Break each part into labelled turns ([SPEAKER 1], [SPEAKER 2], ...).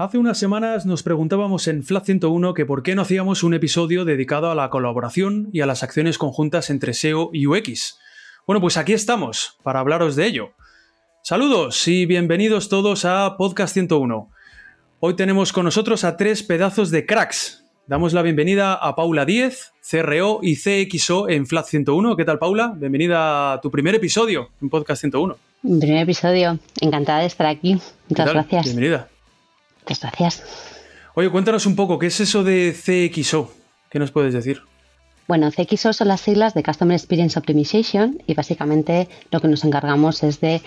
[SPEAKER 1] Hace unas semanas nos preguntábamos en Flat 101 que por qué no hacíamos un episodio dedicado a la colaboración y a las acciones conjuntas entre SEO y UX. Bueno, pues aquí estamos para hablaros de ello. Saludos y bienvenidos todos a Podcast 101. Hoy tenemos con nosotros a tres pedazos de cracks. Damos la bienvenida a Paula Díez, CRO y CXO en Flat 101. ¿Qué tal, Paula? Bienvenida a tu primer episodio en Podcast 101.
[SPEAKER 2] Primer episodio. Encantada de estar aquí. Muchas gracias.
[SPEAKER 1] Bienvenida.
[SPEAKER 2] Muchas gracias.
[SPEAKER 1] Oye, cuéntanos un poco, ¿qué es eso de CXO? ¿Qué nos puedes decir?
[SPEAKER 2] Bueno, CXO son las siglas de Customer Experience Optimization y básicamente lo que nos encargamos es de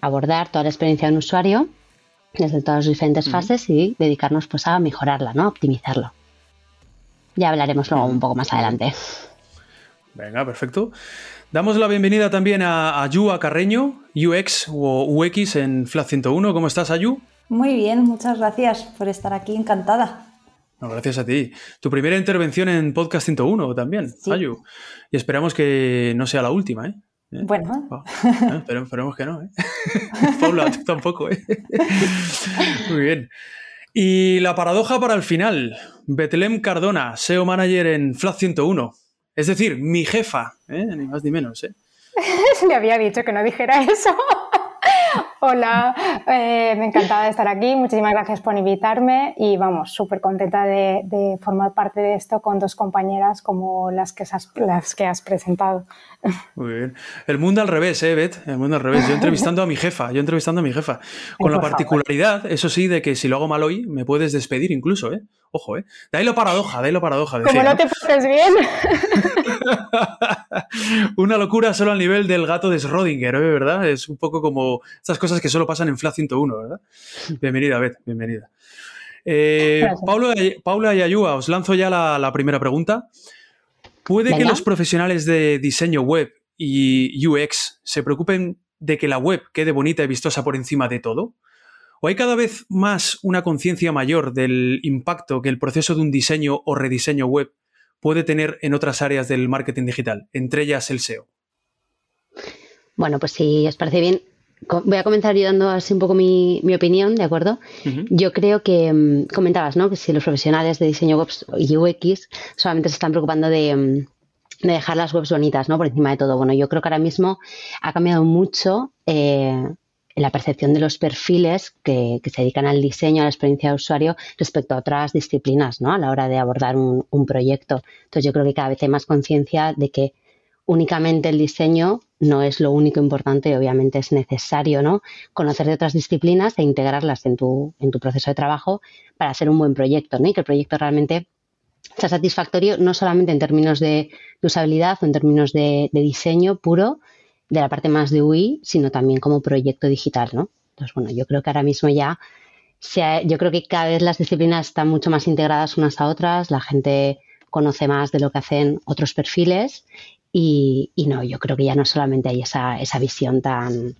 [SPEAKER 2] abordar toda la experiencia de un usuario desde todas las diferentes fases y dedicarnos pues a mejorarla, ¿no? optimizarlo. Ya hablaremos luego un poco más adelante.
[SPEAKER 1] Venga, perfecto. Damos la bienvenida también a Ayú Carreño, UX o UX en FLAT 101. ¿Cómo estás, Ayu?
[SPEAKER 3] Muy bien, muchas gracias por estar aquí, encantada.
[SPEAKER 1] gracias a ti. Tu primera intervención en Podcast 101 también, Ayu. Y esperamos que no sea la última, ¿eh?
[SPEAKER 3] ¿Eh? Bueno.
[SPEAKER 1] Oh, pero esperemos que no, ¿eh? Paula, tú tampoco, ¿eh? Muy bien. Y la paradoja para el final. Betlem Cardona, SEO Manager en Flat 101. Es decir, mi jefa, ¿eh? ni más ni menos. ¿eh?
[SPEAKER 3] Le había dicho que no dijera eso. Hola, eh, me encantaba estar aquí. Muchísimas gracias por invitarme y vamos, súper contenta de, formar parte de esto con dos compañeras como las que, has, las que has presentado.
[SPEAKER 1] Muy bien. El mundo al revés, ¿eh, Beth? El mundo al revés. Yo entrevistando a mi jefa, yo entrevistando a mi jefa. Con la particularidad, eso sí, de que si lo hago mal hoy, me puedes despedir incluso, ¿eh? Ojo, ¿eh? De ahí lo paradoja, de ahí lo paradoja.
[SPEAKER 3] Como no te pones bien.
[SPEAKER 1] Una locura solo al nivel del gato de Schrödinger, ¿eh? ¿verdad? Es un poco como estas cosas que solo pasan en FLA 101, ¿verdad? Bienvenida, Beth, bienvenida. Eh, Paula, y Ayúa, os lanzo ya la, primera pregunta. ¿Puede que los profesionales de diseño web y UX se preocupen de que la web quede bonita y vistosa por encima de todo? ¿O hay cada vez más una conciencia mayor del impacto que el proceso de un diseño o rediseño web puede tener en otras áreas del marketing digital, entre ellas el SEO?
[SPEAKER 2] Bueno, pues si os parece bien, voy a comenzar yo dando así un poco mi, opinión, ¿de acuerdo? Yo creo que mm, comentabas, ¿no? Que si los profesionales de diseño web y UX solamente se están preocupando de, mm, de, dejar las webs bonitas, ¿no? Por encima de todo. Bueno, yo creo que ahora mismo ha cambiado mucho eh, la percepción de los perfiles que, se dedican al diseño, a la experiencia de usuario respecto a otras disciplinas, ¿no? A la hora de abordar un, proyecto. Entonces yo creo que cada vez hay más conciencia de que únicamente el diseño no es lo único importante, obviamente es necesario ¿no? conocer de otras disciplinas e integrarlas en tu, en tu proceso de trabajo para hacer un buen proyecto ¿no? y que el proyecto realmente sea satisfactorio no solamente en términos de, usabilidad o en términos de, diseño puro, de la parte más de UI, sino también como proyecto digital. ¿no? Entonces, bueno, yo creo que ahora mismo ya, yo creo que cada vez las disciplinas están mucho más integradas unas a otras, la gente conoce más de lo que hacen otros perfiles y, no, yo creo que ya no solamente hay esa, esa visión tan,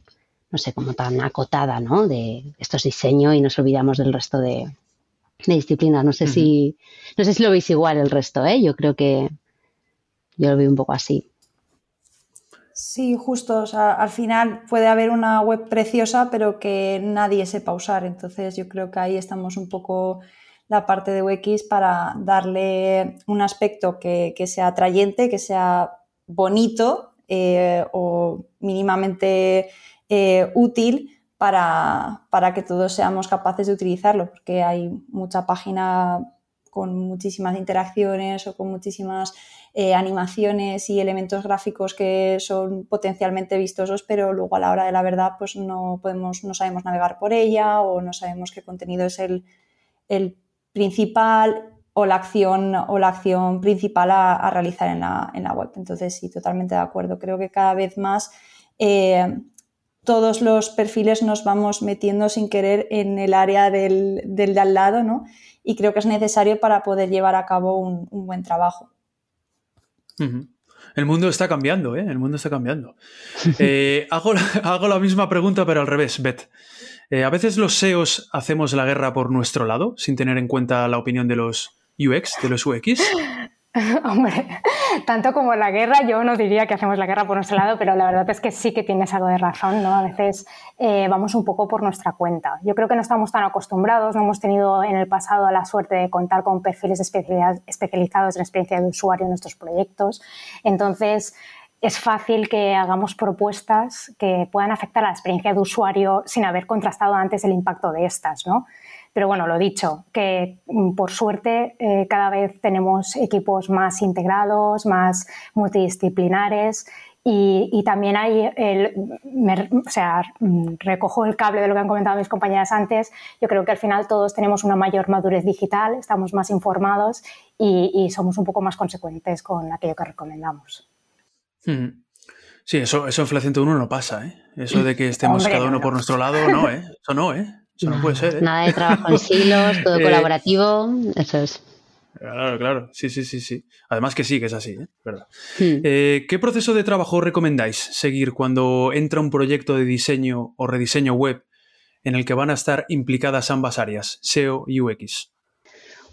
[SPEAKER 2] no sé, como tan acotada, ¿no? De esto es diseño y nos olvidamos del resto de, disciplinas. No sé si, no sé si lo veis igual el resto, ¿eh? Yo creo que yo lo veo un poco así.
[SPEAKER 3] Sí, justo. O sea, al final puede haber una web preciosa, pero que nadie sepa usar. Entonces, yo creo que ahí estamos un poco
[SPEAKER 4] la parte de UX para darle un aspecto que, sea atrayente, que sea bonito eh, o mínimamente eh, útil para, para, que todos seamos capaces de utilizarlo, porque hay mucha página con muchísimas interacciones o con muchísimas eh, animaciones y elementos gráficos que son potencialmente vistosos, pero luego a la hora de la verdad pues no podemos, no sabemos navegar por ella o no sabemos qué contenido es el, principal o la acción, o la acción principal a, realizar en la, web. Entonces, sí, totalmente de acuerdo. Creo que cada vez más eh, todos los perfiles nos vamos metiendo sin querer en el área del, de al lado, ¿no? Y creo que es necesario para poder llevar a cabo un buen trabajo.
[SPEAKER 1] El mundo está cambiando, ¿eh? El mundo está cambiando. Eh, hago, la, hago, la, misma pregunta, pero al revés, Beth. Eh, a veces los SEOs hacemos la guerra por nuestro lado, sin tener en cuenta la opinión de los UX, de los UX.
[SPEAKER 3] Hombre, tanto como la guerra, yo no diría que hacemos la guerra por nuestro lado, pero la verdad es que sí que tienes algo de razón, ¿no? A veces eh, vamos un poco por nuestra cuenta. Yo creo que no estamos tan acostumbrados, no hemos tenido en el pasado la suerte de contar con perfiles especializados en experiencia de usuario en nuestros proyectos. Entonces, es fácil que hagamos propuestas que puedan afectar a la experiencia de usuario sin haber contrastado antes el impacto de estas, ¿no? Pero bueno, lo dicho, que mm, por suerte eh, cada vez tenemos equipos más integrados, más multidisciplinares y, también hay, el, o sea, mm, recojo el cable de lo que han comentado mis compañeras antes, yo creo que al final todos tenemos una mayor madurez digital, estamos más informados y, somos un poco más consecuentes con aquello que recomendamos.
[SPEAKER 1] Sí, eso, eso en Fla 101 no pasa, ¿eh? Eso de que estemos cada uno por nuestro lado, no, ¿eh? Eso no, ¿eh? Eso no, puede ser. ¿eh?
[SPEAKER 2] Nada de trabajo en silos, todo eh, colaborativo, eso es.
[SPEAKER 1] Claro, claro, sí, sí, sí, sí. Además que sí, que es así, ¿eh? ¿verdad? Hmm. Eh, ¿Qué proceso de trabajo recomendáis seguir cuando entra un proyecto de diseño o rediseño web en el que van a estar implicadas ambas áreas, SEO y UX?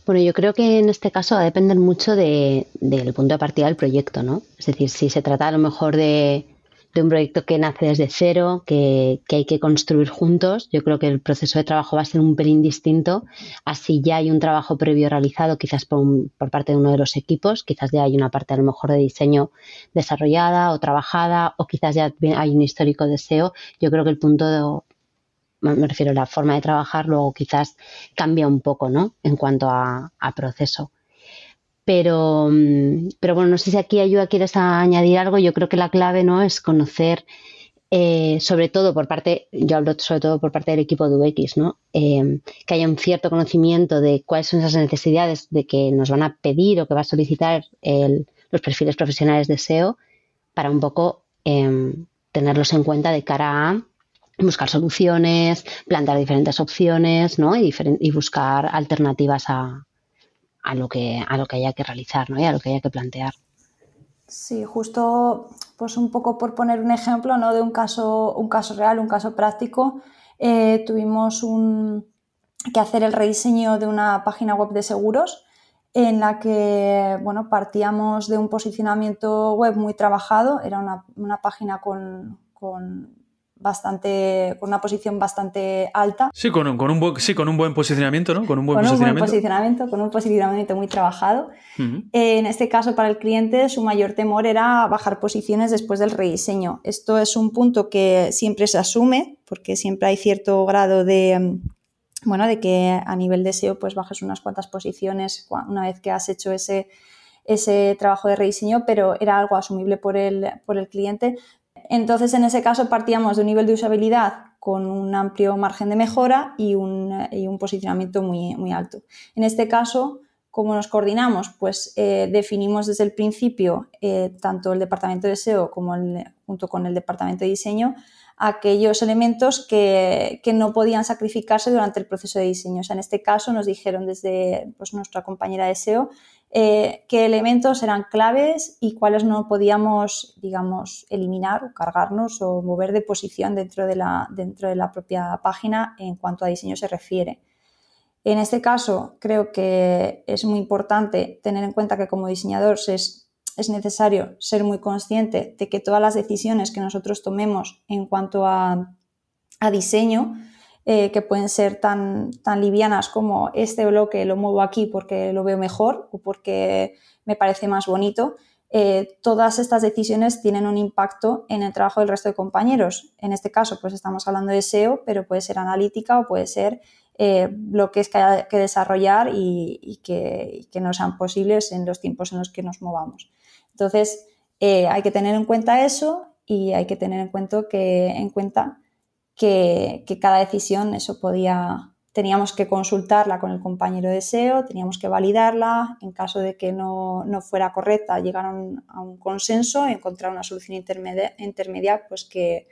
[SPEAKER 2] Bueno, yo creo que en este caso va a depender mucho del punto de partida del proyecto, ¿no? Es decir, si se trata a lo mejor de, de un proyecto que nace desde cero, que, hay que construir juntos. Yo creo que el proceso de trabajo va a ser un pelín distinto. Así ya hay un trabajo previo realizado, quizás por, parte de uno de los equipos, quizás ya hay una parte a lo mejor de diseño desarrollada o trabajada, o quizás ya hay un histórico deseo. Yo creo que el punto de, me refiero a la forma de trabajar, luego quizás cambia un poco, ¿no? En cuanto a proceso. Pero, mm, pero bueno, no sé si aquí ayuda, quieres añadir algo. Yo creo que la clave no es conocer, eh, sobre todo por parte, yo hablo sobre todo por parte del equipo de UX, ¿no? Em, que haya un cierto conocimiento de cuáles son esas necesidades de que nos van a pedir o que va a solicitar los perfiles profesionales de SEO para un poco em, tenerlos en cuenta de cara a buscar soluciones, plantear diferentes opciones ¿no? y buscar alternativas a, a lo que, a lo que haya que realizar ¿no? y a lo que haya que plantear.
[SPEAKER 4] Sí, justo pues un poco por poner un ejemplo ¿no? de un caso, un caso real, un caso práctico, eh, tuvimos que hacer el rediseño de una página web de seguros en la que bueno, partíamos de un posicionamiento web muy trabajado, era una, una página con, con bastante, con una posición bastante alta.
[SPEAKER 1] Sí, con un, con un, sí, con un buen posicionamiento, ¿no?
[SPEAKER 4] Con un buen, posicionamiento. Con un posicionamiento muy trabajado. Eh, en este caso, para el cliente, su mayor temor era bajar posiciones después del rediseño. Esto es un punto que siempre se asume, porque siempre hay cierto grado de, bueno, de que a nivel de SEO pues bajes unas cuantas posiciones una vez que has hecho ese, ese trabajo de rediseño, pero era algo asumible por el, por el cliente. Entonces, en ese caso partíamos de un nivel de usabilidad con un amplio margen de mejora y un, posicionamiento muy, alto. En este caso, ¿cómo nos coordinamos? Pues eh, definimos desde el principio, eh, tanto el departamento de SEO como junto con el departamento de diseño, aquellos elementos que, no podían sacrificarse durante el proceso de diseño. O sea, en este caso nos dijeron desde pues, nuestra compañera de SEO eh, qué elementos eran claves y cuáles no podíamos, digamos, eliminar o cargarnos o mover de posición dentro de la, dentro de la propia página en cuanto a diseño se refiere. En este caso, creo que es muy importante tener en cuenta que como diseñador es, es necesario ser muy consciente de que todas las decisiones que nosotros tomemos en cuanto a, a diseño eh, que pueden ser tan, tan livianas como este bloque lo muevo aquí porque lo veo mejor o porque me parece más bonito, eh, todas estas decisiones tienen un impacto en el trabajo del resto de compañeros. En este caso, pues estamos hablando de SEO, pero puede ser analítica o puede ser eh, bloques que haya que desarrollar y, que, no sean posibles en los tiempos en los que nos movamos. Entonces, hay que tener en cuenta eso y hay que tener en cuenta que, en cuenta que, cada decisión, eso podía, teníamos que consultarla con el compañero de SEO, teníamos que validarla, en caso de que no, fuera correcta, llegar a un, consenso, encontrar una solución intermedia, intermedia pues que,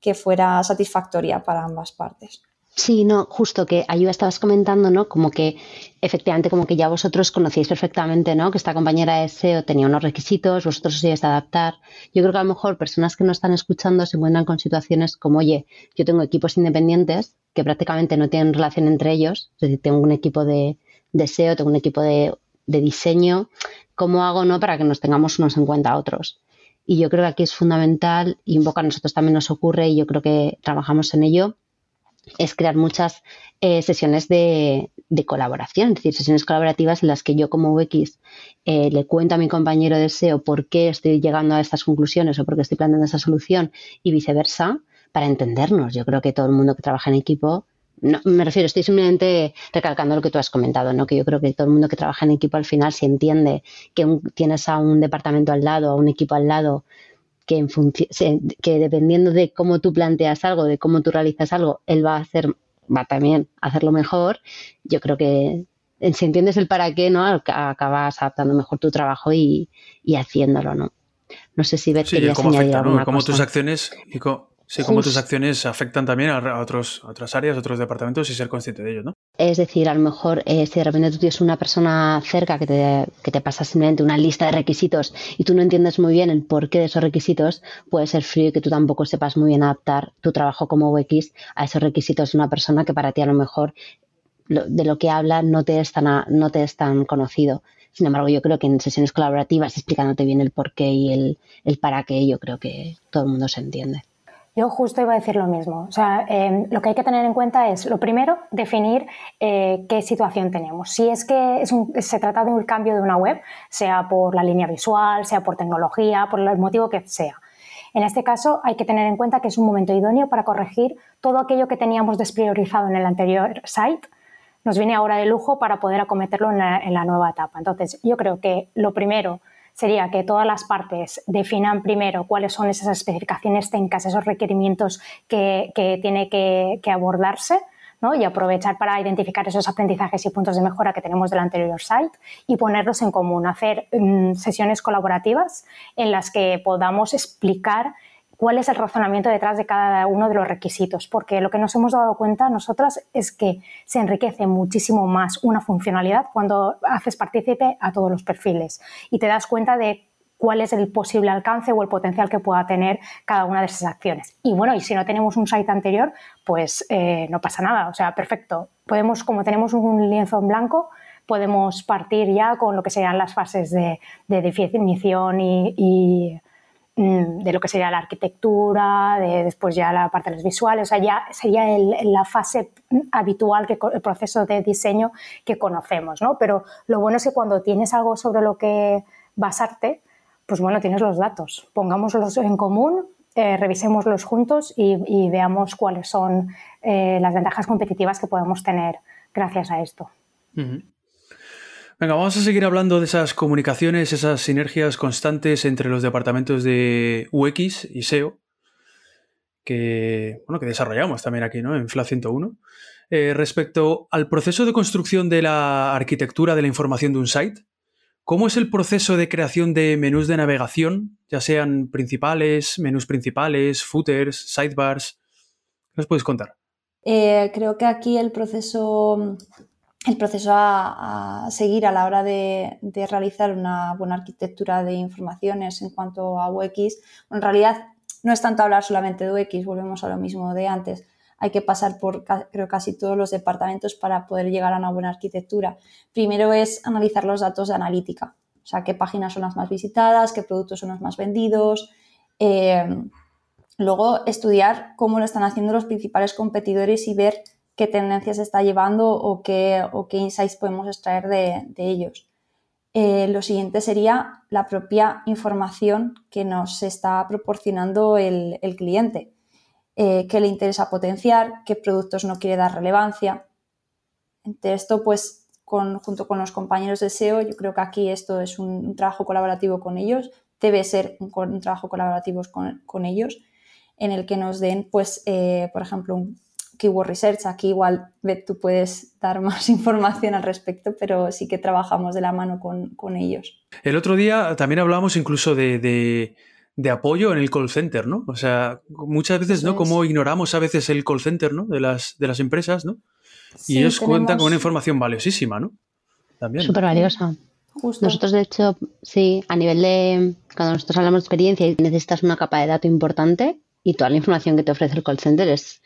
[SPEAKER 4] que fuera satisfactoria para ambas partes.
[SPEAKER 2] Sí, no, justo que Ayuda estabas comentando, ¿no? Como que efectivamente, como que ya vosotros conocíais perfectamente, ¿no? Que esta compañera de SEO tenía unos requisitos, vosotros os ibais a adaptar. Yo creo que a lo mejor personas que no están escuchando se encuentran con situaciones como, oye, yo tengo equipos independientes que prácticamente no tienen relación entre ellos, es decir, tengo un equipo de, SEO, tengo un equipo de, de diseño, ¿cómo hago, no? Para que nos tengamos unos en cuenta a otros. Y yo creo que aquí es fundamental, y un poco a nosotros también nos ocurre, y yo creo que trabajamos en ello, es crear muchas eh, sesiones de, colaboración, es decir, sesiones colaborativas en las que yo como UX eh, le cuento a mi compañero de SEO por qué estoy llegando a estas conclusiones o por qué estoy planteando esa solución y viceversa, para entendernos. Yo creo que todo el mundo que trabaja en equipo no, me refiero, estoy simplemente recalcando lo que tú has comentado, ¿no? que yo creo que todo el mundo que trabaja en equipo al final si entiende que tienes a un departamento al lado, a un equipo al lado que, en que dependiendo de cómo tú planteas algo, de cómo tú realizas algo, él va a hacer, va también a hacerlo mejor. Yo creo que si entiendes el para qué, ¿no? Acabas adaptando mejor tu trabajo y, haciéndolo, ¿no? No sé si ves
[SPEAKER 1] sí, cómo afecta, ¿no? Cómo tus acciones y Sí, cómo tus acciones afectan también a, otros, otras áreas, a otros departamentos y ser consciente de ello, ¿no?
[SPEAKER 2] Es decir, a lo mejor eh, si de repente tú tienes una persona cerca que te, que te pasa simplemente una lista de requisitos y tú no entiendes muy bien el porqué de esos requisitos, puede ser frío y que tú tampoco sepas muy bien adaptar tu trabajo como UX a esos requisitos de una persona que para ti a lo mejor de lo que habla no te es tan, no te es tan conocido. Sin embargo, yo creo que en sesiones colaborativas, explicándote bien el porqué y el, el para qué, yo creo que todo el mundo se entiende.
[SPEAKER 3] Yo justo iba a decir lo mismo. O sea, em, lo que hay que tener en cuenta es, lo primero, definir eh, qué situación tenemos. Si es que se trata de un cambio de una web, sea por la línea visual, sea por tecnología, por el motivo que sea. En este caso, hay que tener en cuenta que es un momento idóneo para corregir todo aquello que teníamos despriorizado en el anterior site. Nos viene ahora de lujo para poder acometerlo en la nueva etapa. Entonces, yo creo que lo primero sería que todas las partes definan primero cuáles son esas especificaciones técnicas, esos requerimientos que, tiene que, abordarse. y aprovechar para identificar esos aprendizajes y puntos de mejora que tenemos del anterior site y ponerlos en común, hacer mm, sesiones colaborativas en las que podamos explicar cuál es el razonamiento detrás de cada uno de los requisitos, porque lo que nos hemos dado cuenta nosotras es que se enriquece muchísimo más una funcionalidad cuando haces partícipe a todos los perfiles y te das cuenta de cuál es el posible alcance o el potencial que pueda tener cada una de esas acciones. Y bueno, y si no tenemos un site anterior, pues eh, no pasa nada, o sea, perfecto. Podemos, como tenemos un lienzo en blanco, podemos partir ya con lo que serían las fases de, definición y Mm, de lo que sería la arquitectura, de después ya la parte de los visuales, o sea, ya sería la fase habitual, que, el proceso de diseño que conocemos, ¿no? Pero lo bueno es que cuando tienes algo sobre lo que basarte, pues bueno, tienes los datos, pongámoslos en común, eh, revisémoslos juntos y, veamos cuáles son eh, las ventajas competitivas que podemos tener gracias a esto.
[SPEAKER 1] Venga, vamos a seguir hablando de esas comunicaciones, esas sinergias constantes entre los departamentos de UX y SEO que, bueno, que desarrollamos también aquí ¿no? en FLA 101. Eh, respecto al proceso de construcción de la arquitectura de la información de un site, ¿cómo es el proceso de creación de menús de navegación, ya sean principales, menús principales, footers, sidebars? ¿Qué nos puedes contar?
[SPEAKER 4] Eh, creo que aquí el proceso el proceso a, seguir a la hora de, realizar una buena arquitectura de informaciones en cuanto a UX. en realidad no es tanto hablar solamente de UX, volvemos a lo mismo de antes. Hay que pasar por creo casi todos los departamentos para poder llegar a una buena arquitectura. Primero es analizar los datos de analítica, o sea, qué páginas son las más visitadas, qué productos son los más vendidos, eh, Luego, estudiar cómo lo están haciendo los principales competidores y ver qué tendencias está llevando o qué, o qué insights podemos extraer de, ellos. Eh, lo siguiente sería la propia información que nos está proporcionando el, cliente. Eh, qué le interesa potenciar, qué productos no quiere dar relevancia. Entre esto, pues, junto con los compañeros de SEO, yo creo que aquí esto es un, trabajo colaborativo con ellos, debe ser un, trabajo colaborativo con, ellos, en el que nos den, pues, eh, por ejemplo, un keyword research. Aquí igual, tú puedes dar más información al respecto, pero sí que trabajamos de la mano con, ellos.
[SPEAKER 1] El otro día también hablábamos incluso de, apoyo en el call center, ¿no? O sea, muchas veces, ¿no? Como ignoramos a veces el call center, ¿no? De las, de las empresas, ¿no? y ellos cuentan con una información valiosísima, ¿no?
[SPEAKER 2] También. Súper valiosa. Nosotros, de hecho, sí, a nivel de. Cuando nosotros hablamos de experiencia y necesitas una capa de dato importante y toda la información que te ofrece el call center es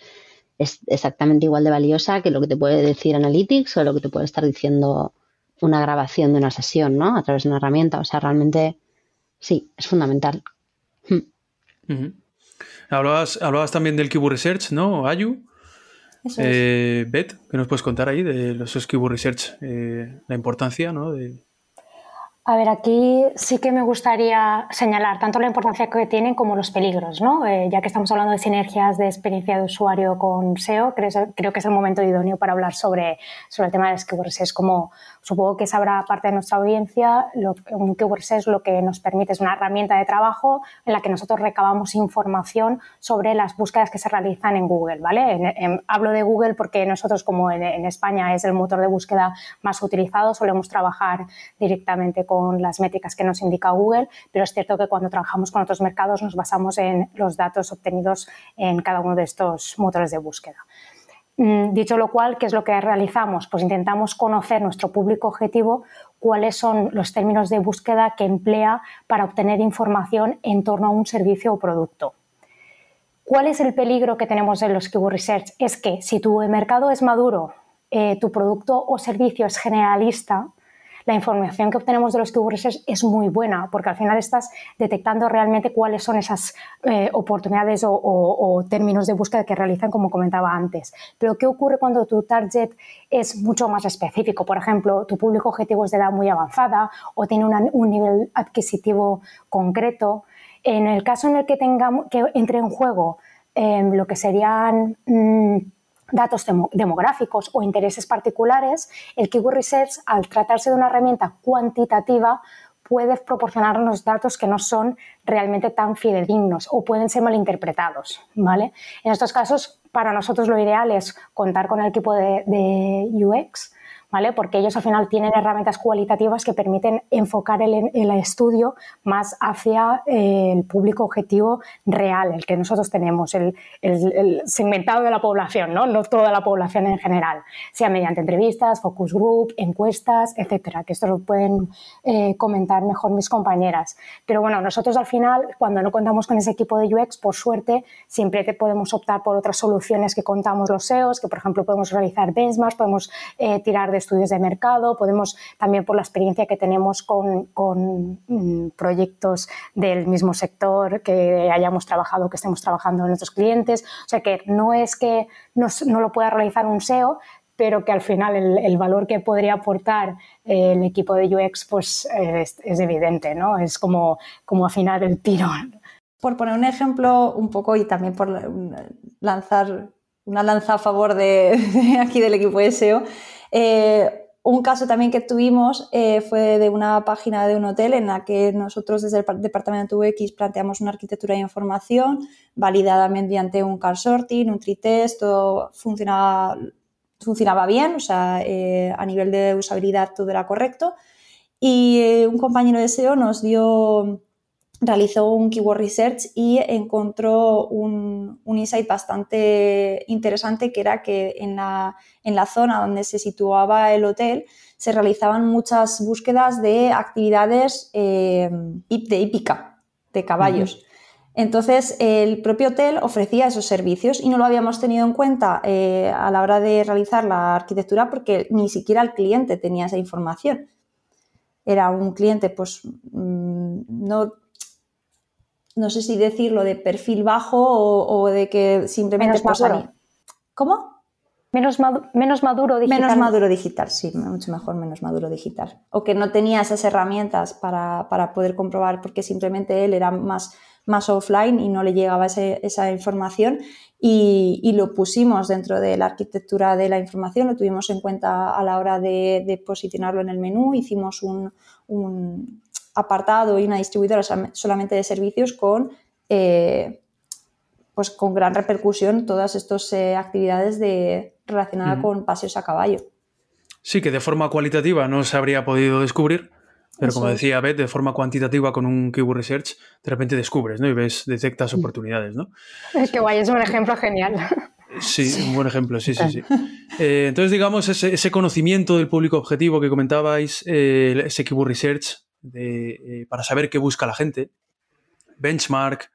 [SPEAKER 2] es exactamente igual de valiosa que lo que te puede decir Analytics o lo que te puede estar diciendo una grabación de una sesión, ¿no? A través de una herramienta. O sea, realmente sí, es fundamental.
[SPEAKER 1] Hmm. hablabas, también del Keyword Research, ¿no? Ayu. Eh, Beth, ¿qué nos puedes contar ahí de los Keyword Research? Eh, la importancia, ¿no? De,
[SPEAKER 3] a ver, aquí sí que me gustaría señalar tanto la importancia que tienen como los peligros, ¿no? Eh, ya que estamos hablando de sinergias de experiencia de usuario con SEO, creo, creo que es el momento idóneo para hablar sobre, sobre el tema de keywords. Es como, supongo que sabrá parte de nuestra audiencia, lo, un es lo que nos permite, es una herramienta de trabajo en la que nosotros recabamos información sobre las búsquedas que se realizan en Google, ¿vale? hablo de Google porque nosotros, como en, España es el motor de búsqueda más utilizado, solemos trabajar directamente con las métricas que nos indica Google, pero es cierto que cuando trabajamos con otros mercados nos basamos en los datos obtenidos en cada uno de estos motores de búsqueda. Mm, dicho lo cual, ¿qué es lo que realizamos? Pues intentamos conocer nuestro público objetivo, cuáles son los términos de búsqueda que emplea para obtener información en torno a un servicio o producto. ¿Cuál es el peligro que tenemos en los keyword research? Es que si tu mercado es maduro, eh, tu producto o servicio es generalista, la información que obtenemos de los keywords es muy buena, porque al final estás detectando realmente cuáles son esas eh, oportunidades o, términos de búsqueda que realizan, como comentaba antes. Pero, ¿qué ocurre cuando tu target es mucho más específico? Por ejemplo, tu público objetivo es de edad muy avanzada o tiene un nivel adquisitivo concreto. En el caso en el que, tengamos, que entre en juego em, lo que serían... Mm, datos demográficos o intereses particulares, el Keyword Research, al tratarse de una herramienta cuantitativa, puede proporcionarnos datos que no son realmente tan fidedignos o pueden ser malinterpretados. ¿vale? En estos casos, para nosotros lo ideal es contar con el equipo de, de UX porque ellos al final tienen herramientas cualitativas que permiten enfocar el, estudio más hacia eh, el público objetivo real, el que nosotros tenemos, el, segmentado de la población, ¿no? no toda la población en general, sea mediante entrevistas, focus group, encuestas, etcétera, que esto lo pueden eh, comentar mejor mis compañeras. Pero bueno, nosotros al final, cuando no contamos con ese equipo de UX, por suerte, siempre podemos optar por otras soluciones que contamos los SEOs, que por ejemplo podemos realizar benchmarks, podemos eh, tirar de estudios de mercado, podemos también por la experiencia que tenemos con, mm, proyectos del mismo sector que hayamos trabajado, que estemos trabajando en nuestros clientes. O sea que no es que no, lo pueda realizar un SEO, pero que al final el, valor que podría aportar el equipo de UX pues es, evidente, ¿no? Es como, como afinar el tiro.
[SPEAKER 4] Por poner un ejemplo un poco y también por lanzar una lanza a favor de, aquí del equipo de SEO, eh, un caso también que tuvimos eh, fue de una página de un hotel en la que nosotros desde el departamento UX planteamos una arquitectura de información validada mediante un car sorting, un tree test, todo funcionaba, funcionaba bien, o sea, eh, a nivel de usabilidad todo era correcto. Y un compañero de SEO nos dio realizó un keyword research y encontró un, insight bastante interesante que era que en la, en la, zona donde se situaba el hotel se realizaban muchas búsquedas de actividades eh, de hípica, de caballos. Entonces, el propio hotel ofrecía esos servicios y no lo habíamos tenido en cuenta eh, a la hora de realizar la arquitectura porque ni siquiera el cliente tenía esa información. Era un cliente, pues, mm, no no sé si decirlo de perfil bajo o, de que simplemente...
[SPEAKER 3] Menos maduro.
[SPEAKER 4] ¿Cómo?
[SPEAKER 3] Menos, menos maduro digital.
[SPEAKER 4] Menos maduro digital, sí, mucho mejor menos maduro digital. O que no tenía esas herramientas para, poder comprobar porque simplemente él era más, más offline y no le llegaba esa información y, lo pusimos dentro de la arquitectura de la información, lo tuvimos en cuenta a la hora de, posicionarlo en el menú, hicimos un, apartado y una distribuidora solamente de servicios con, eh, pues con gran repercusión todas estas eh, actividades de, relacionadas con paseos a caballo.
[SPEAKER 1] Sí, que de forma cualitativa no se habría podido descubrir, pero como decía Beth, de forma cuantitativa con un keyword research, de repente descubres, ¿no? Y ves, detectas oportunidades, ¿no?
[SPEAKER 3] Es que guay, es un ejemplo genial.
[SPEAKER 1] Sí, un buen ejemplo, sí, sí, sí. Eh, entonces, digamos, ese, conocimiento del público objetivo que comentabais, eh, ese keyword research, de, eh, para saber qué busca la gente, benchmark,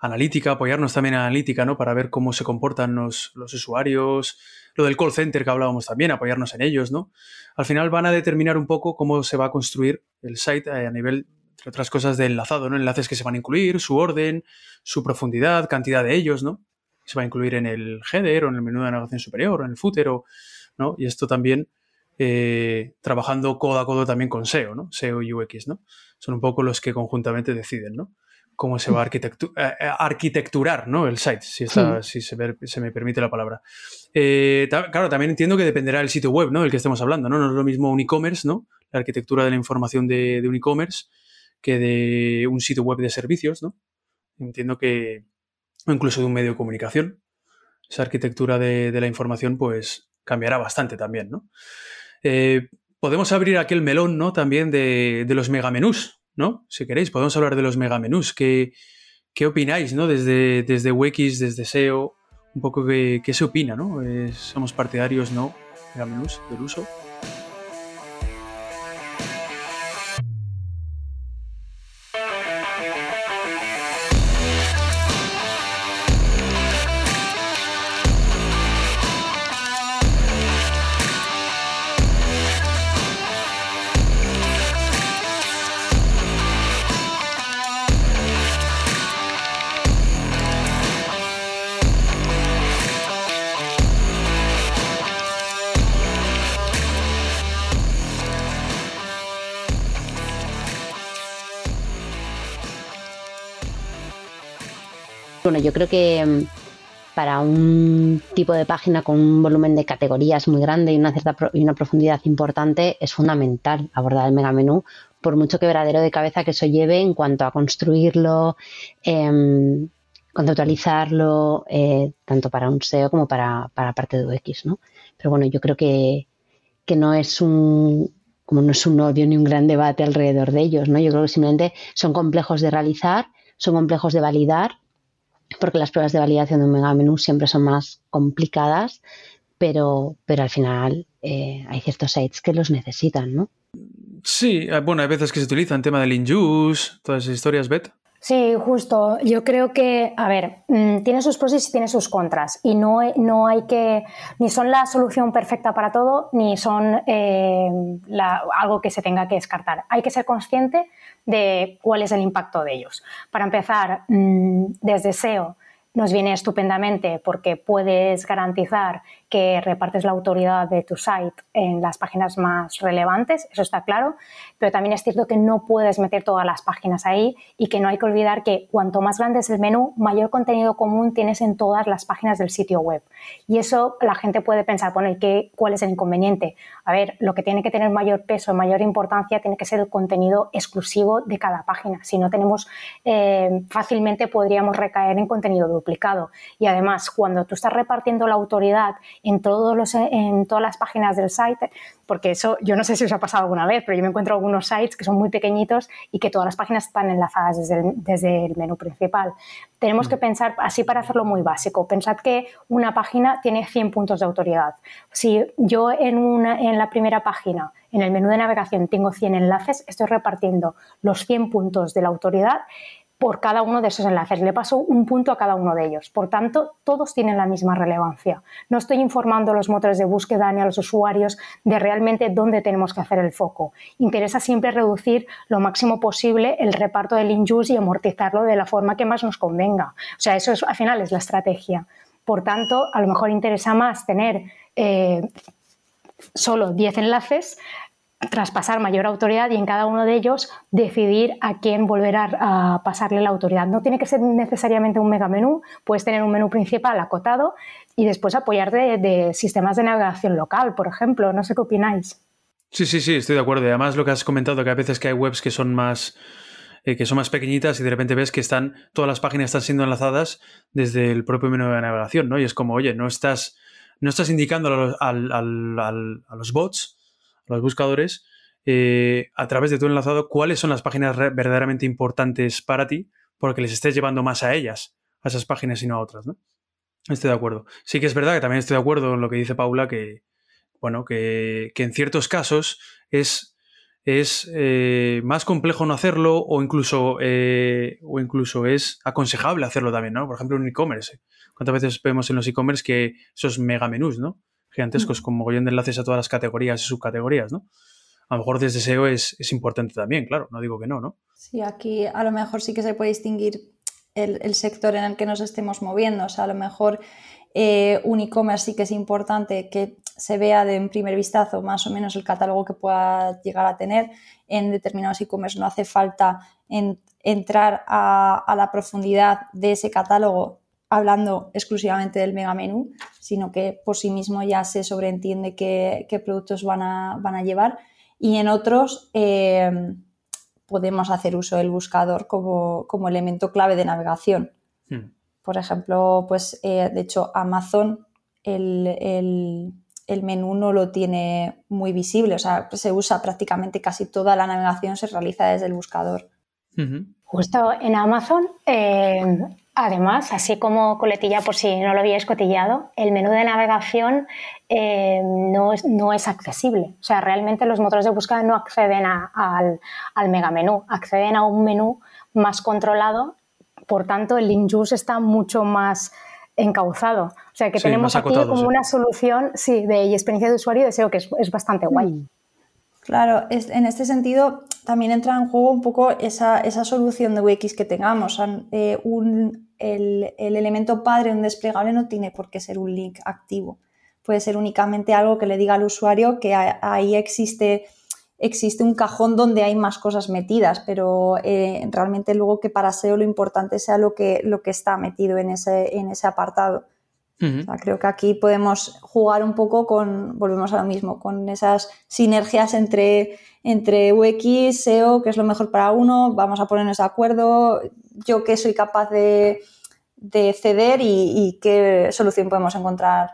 [SPEAKER 1] analítica, apoyarnos también en analítica, ¿no? Para ver cómo se comportan los, los usuarios, lo del call center que hablábamos también, apoyarnos en ellos, ¿no? Al final van a determinar un poco cómo se va a construir el site a nivel, entre otras cosas, de enlazado, ¿no? Enlaces que se van a incluir, su orden, su profundidad, cantidad de ellos, ¿no? Se va a incluir en el header o en el menú de navegación superior o en el footer, ¿no? Y esto también eh, trabajando codo a codo también con SEO, ¿no? SEO y UX, ¿no? Son un poco los que conjuntamente deciden, ¿no? cómo se va a eh, eh, arquitecturar ¿no? el site, si, si se, me, permite la palabra. Eh, claro, también entiendo que dependerá del sitio web ¿no? del que estemos hablando. ¿no? no es lo mismo un e-commerce, ¿no? la arquitectura de la información de, un e-commerce, que de un sitio web de servicios. ¿no? Entiendo que, o incluso de un medio de comunicación, esa arquitectura de, la información pues cambiará bastante también. ¿no? Podemos abrir aquel melón ¿no? también de, los megamenús, ¿no? Si queréis, podemos hablar de los megamenús. ¿Qué, qué opináis, ¿no? Desde, desde Wix, desde SEO, un poco qué se opina, ¿no? Eh, somos partidarios, ¿no? Megamenús del uso.
[SPEAKER 2] Bueno, yo creo que mm, para un tipo de página con un volumen de categorías muy grande y una cierta y una profundidad importante es fundamental abordar el megamenú por mucho quebradero de cabeza que eso lleve en cuanto a construirlo, eh, conceptualizarlo, eh, tanto para un SEO como para, para parte de UX, ¿no? Pero bueno, yo creo que, que no es un como no es un obvio ni un gran debate alrededor de ellos, ¿no? Yo creo que simplemente son complejos de realizar, son complejos de validar porque las pruebas de validación de un megamenú siempre son más complicadas, pero, pero al final eh, hay ciertos sites que los necesitan, ¿no?
[SPEAKER 1] Sí, eh, bueno, hay veces que se utilizan tema del in-use, todas esas historias, Bet.
[SPEAKER 3] Sí, justo. Yo creo que, a ver, mm, tiene sus pros y tiene sus contras. Y no, no hay que, ni son la solución perfecta para todo, ni son eh, algo que se tenga que descartar. Hay que ser consciente de cuál es el impacto de ellos. Para empezar, mm, desde SEO nos viene estupendamente porque puedes garantizar que repartes la autoridad de tu site en las páginas más relevantes, eso está claro, pero también es cierto que no puedes meter todas las páginas ahí y que no hay que olvidar que cuanto más grande es el menú, mayor contenido común tienes en todas las páginas del sitio web. Y eso la gente puede pensar, bueno, ¿y qué, cuál es el inconveniente? A ver, lo que tiene que tener mayor peso, mayor importancia, tiene que ser el contenido exclusivo de cada página. Si no tenemos, eh, fácilmente podríamos recaer en contenido duplicado. Y además, cuando tú estás repartiendo la autoridad en, todos los, en todas las páginas del site, porque eso yo no sé si os ha pasado alguna vez, pero yo me encuentro algunos sites que son muy pequeñitos y que todas las páginas están enlazadas desde el, desde el menú principal. Tenemos que mm. pensar, así para hacerlo muy básico, pensad que una página tiene 100 puntos de autoridad. Si yo en, una, en la primera página, en el menú de navegación, tengo 100 enlaces, estoy repartiendo los 100 puntos de la autoridad por cada uno de esos enlaces. Le paso un punto a cada uno de ellos. Por tanto, todos tienen la misma relevancia. No estoy informando a los motores de búsqueda ni a los usuarios de realmente dónde tenemos que hacer el foco. Interesa siempre reducir lo máximo posible el reparto del in-use y amortizarlo de la forma que más nos convenga. O sea, eso es, al final es la estrategia. Por tanto, a lo mejor interesa más tener eh, solo 10 enlaces traspasar mayor autoridad y en cada uno de ellos decidir a quién volver a, pasarle la autoridad. No tiene que ser necesariamente un mega menú, puedes tener un menú principal acotado y después apoyar de, sistemas de navegación local, por ejemplo. No sé qué opináis.
[SPEAKER 1] Sí, sí, sí, estoy de acuerdo. Y además lo que has comentado, que a veces que hay webs que son más eh, que son más pequeñitas y de repente ves que están todas las páginas están siendo enlazadas desde el propio menú de navegación, ¿no? Y es como, oye, no estás, no estás indicando a los bots los buscadores, eh, a través de tu enlazado, cuáles son las páginas verdaderamente importantes para ti, porque les estés llevando más a ellas, a esas páginas y no a otras, ¿no? Estoy de acuerdo. Sí que es verdad que también estoy de acuerdo en lo que dice Paula, que, bueno, que, en ciertos casos es, es eh, más complejo no hacerlo o incluso, eh, o incluso es aconsejable hacerlo también, ¿no? Por ejemplo, en e-commerce. ¿Cuántas veces vemos en los e-commerce que esos mega menús, ¿no? Gigantescos con mogollón de enlaces a todas las categorías y subcategorías, ¿no? A lo mejor desde SEO es, importante también, claro, no digo que no, ¿no?
[SPEAKER 4] Sí, aquí a lo mejor sí que se puede distinguir el, sector en el que nos estemos moviendo, o sea, a lo mejor eh, un e-commerce sí que es importante que se vea de un primer vistazo más o menos el catálogo que pueda llegar a tener. En determinados e-commerce no hace falta entrar a, a, la profundidad de ese catálogo hablando exclusivamente del mega menú, sino que por sí mismo ya se sobreentiende qué, productos van a, van a, llevar. Y en otros eh, podemos hacer uso del buscador como, elemento clave de navegación. Hmm. Por ejemplo, pues eh, de hecho Amazon el, menú no lo tiene muy visible, o sea, se usa prácticamente casi toda la navegación se realiza desde el buscador.
[SPEAKER 3] Justo en Amazon eh, Además, así como coletilla por si no lo habíais cotillado, el menú de navegación eh, no, es, no, es, accesible. O sea, realmente los motores de búsqueda no acceden al, al menú, acceden a un menú más controlado. Por tanto, el link use está mucho más encauzado. O sea, que tenemos aquí como una solución sí, de experiencia de usuario deseo que es, es bastante guay. Mm.
[SPEAKER 4] Claro, en este sentido también entra en juego un poco esa, solución de UX que tengamos. Eh, el, elemento padre, un desplegable, no tiene por qué ser un link activo. Puede ser únicamente algo que le diga al usuario que ahí existe, existe un cajón donde hay más cosas metidas, pero eh, realmente luego que para SEO lo importante sea lo que, lo que está metido en ese, en ese apartado creo que aquí podemos jugar un poco con, volvemos a lo mismo, con esas sinergias entre, entre UX, SEO, que es lo mejor para uno, vamos a ponernos de acuerdo, yo que soy capaz de, ceder y, qué solución podemos encontrar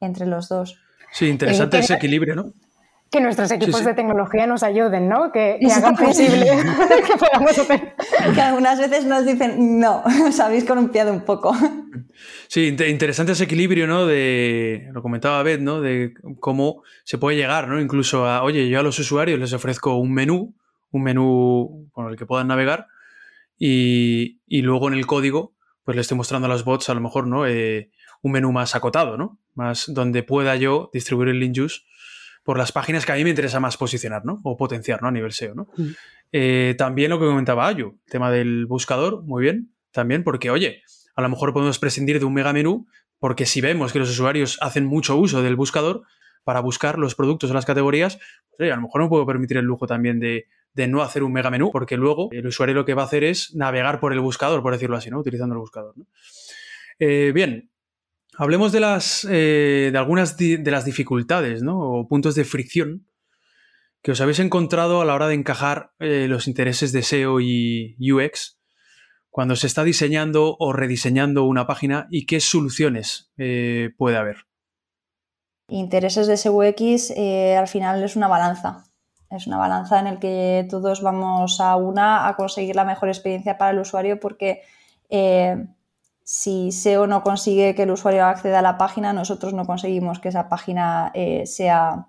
[SPEAKER 4] entre los dos.
[SPEAKER 1] Sí, interesante ese equilibrio, ¿no?
[SPEAKER 3] Que nuestros equipos de tecnología nos ayuden, ¿no? Que, hagan posible que podamos hacer.
[SPEAKER 4] Que algunas veces nos dicen, no, os habéis columpiado un poco.
[SPEAKER 1] Sí, interesante ese equilibrio, ¿no? De, lo comentaba Beth, ¿no? De cómo se puede llegar, ¿no? Incluso a, oye, yo a los usuarios les ofrezco un menú, un menú con el que puedan navegar y, luego en el código, pues le estoy mostrando a los bots a lo mejor, ¿no? Eh, un menú más acotado, ¿no? Más donde pueda yo distribuir el link juice por las páginas que a mí me interesa más posicionar, ¿no? O potenciar, ¿no? A nivel SEO, ¿no? Mm. Eh, también lo que comentaba Ayu, tema del buscador, muy bien, también, porque, oye, a lo mejor podemos prescindir de un mega menú, porque si vemos que los usuarios hacen mucho uso del buscador para buscar los productos o las categorías, pues, a lo mejor no puedo permitir el lujo también de, no hacer un mega menú, porque luego el usuario lo que va a hacer es navegar por el buscador, por decirlo así, ¿no? Utilizando el buscador. Eh, bien, Hablemos de eh, algunas de las dificultades, ¿no? O puntos de fricción que os habéis encontrado a la hora de encajar eh, los intereses de SEO y UX cuando se está diseñando o rediseñando una página y qué soluciones eh, puede haber.
[SPEAKER 4] Intereses de SEO UX al final es una balanza. Es una balanza en el que todos vamos a una a conseguir la mejor experiencia para el usuario porque si SEO no consigue que el usuario acceda a la página, nosotros no conseguimos que esa página eh, sea,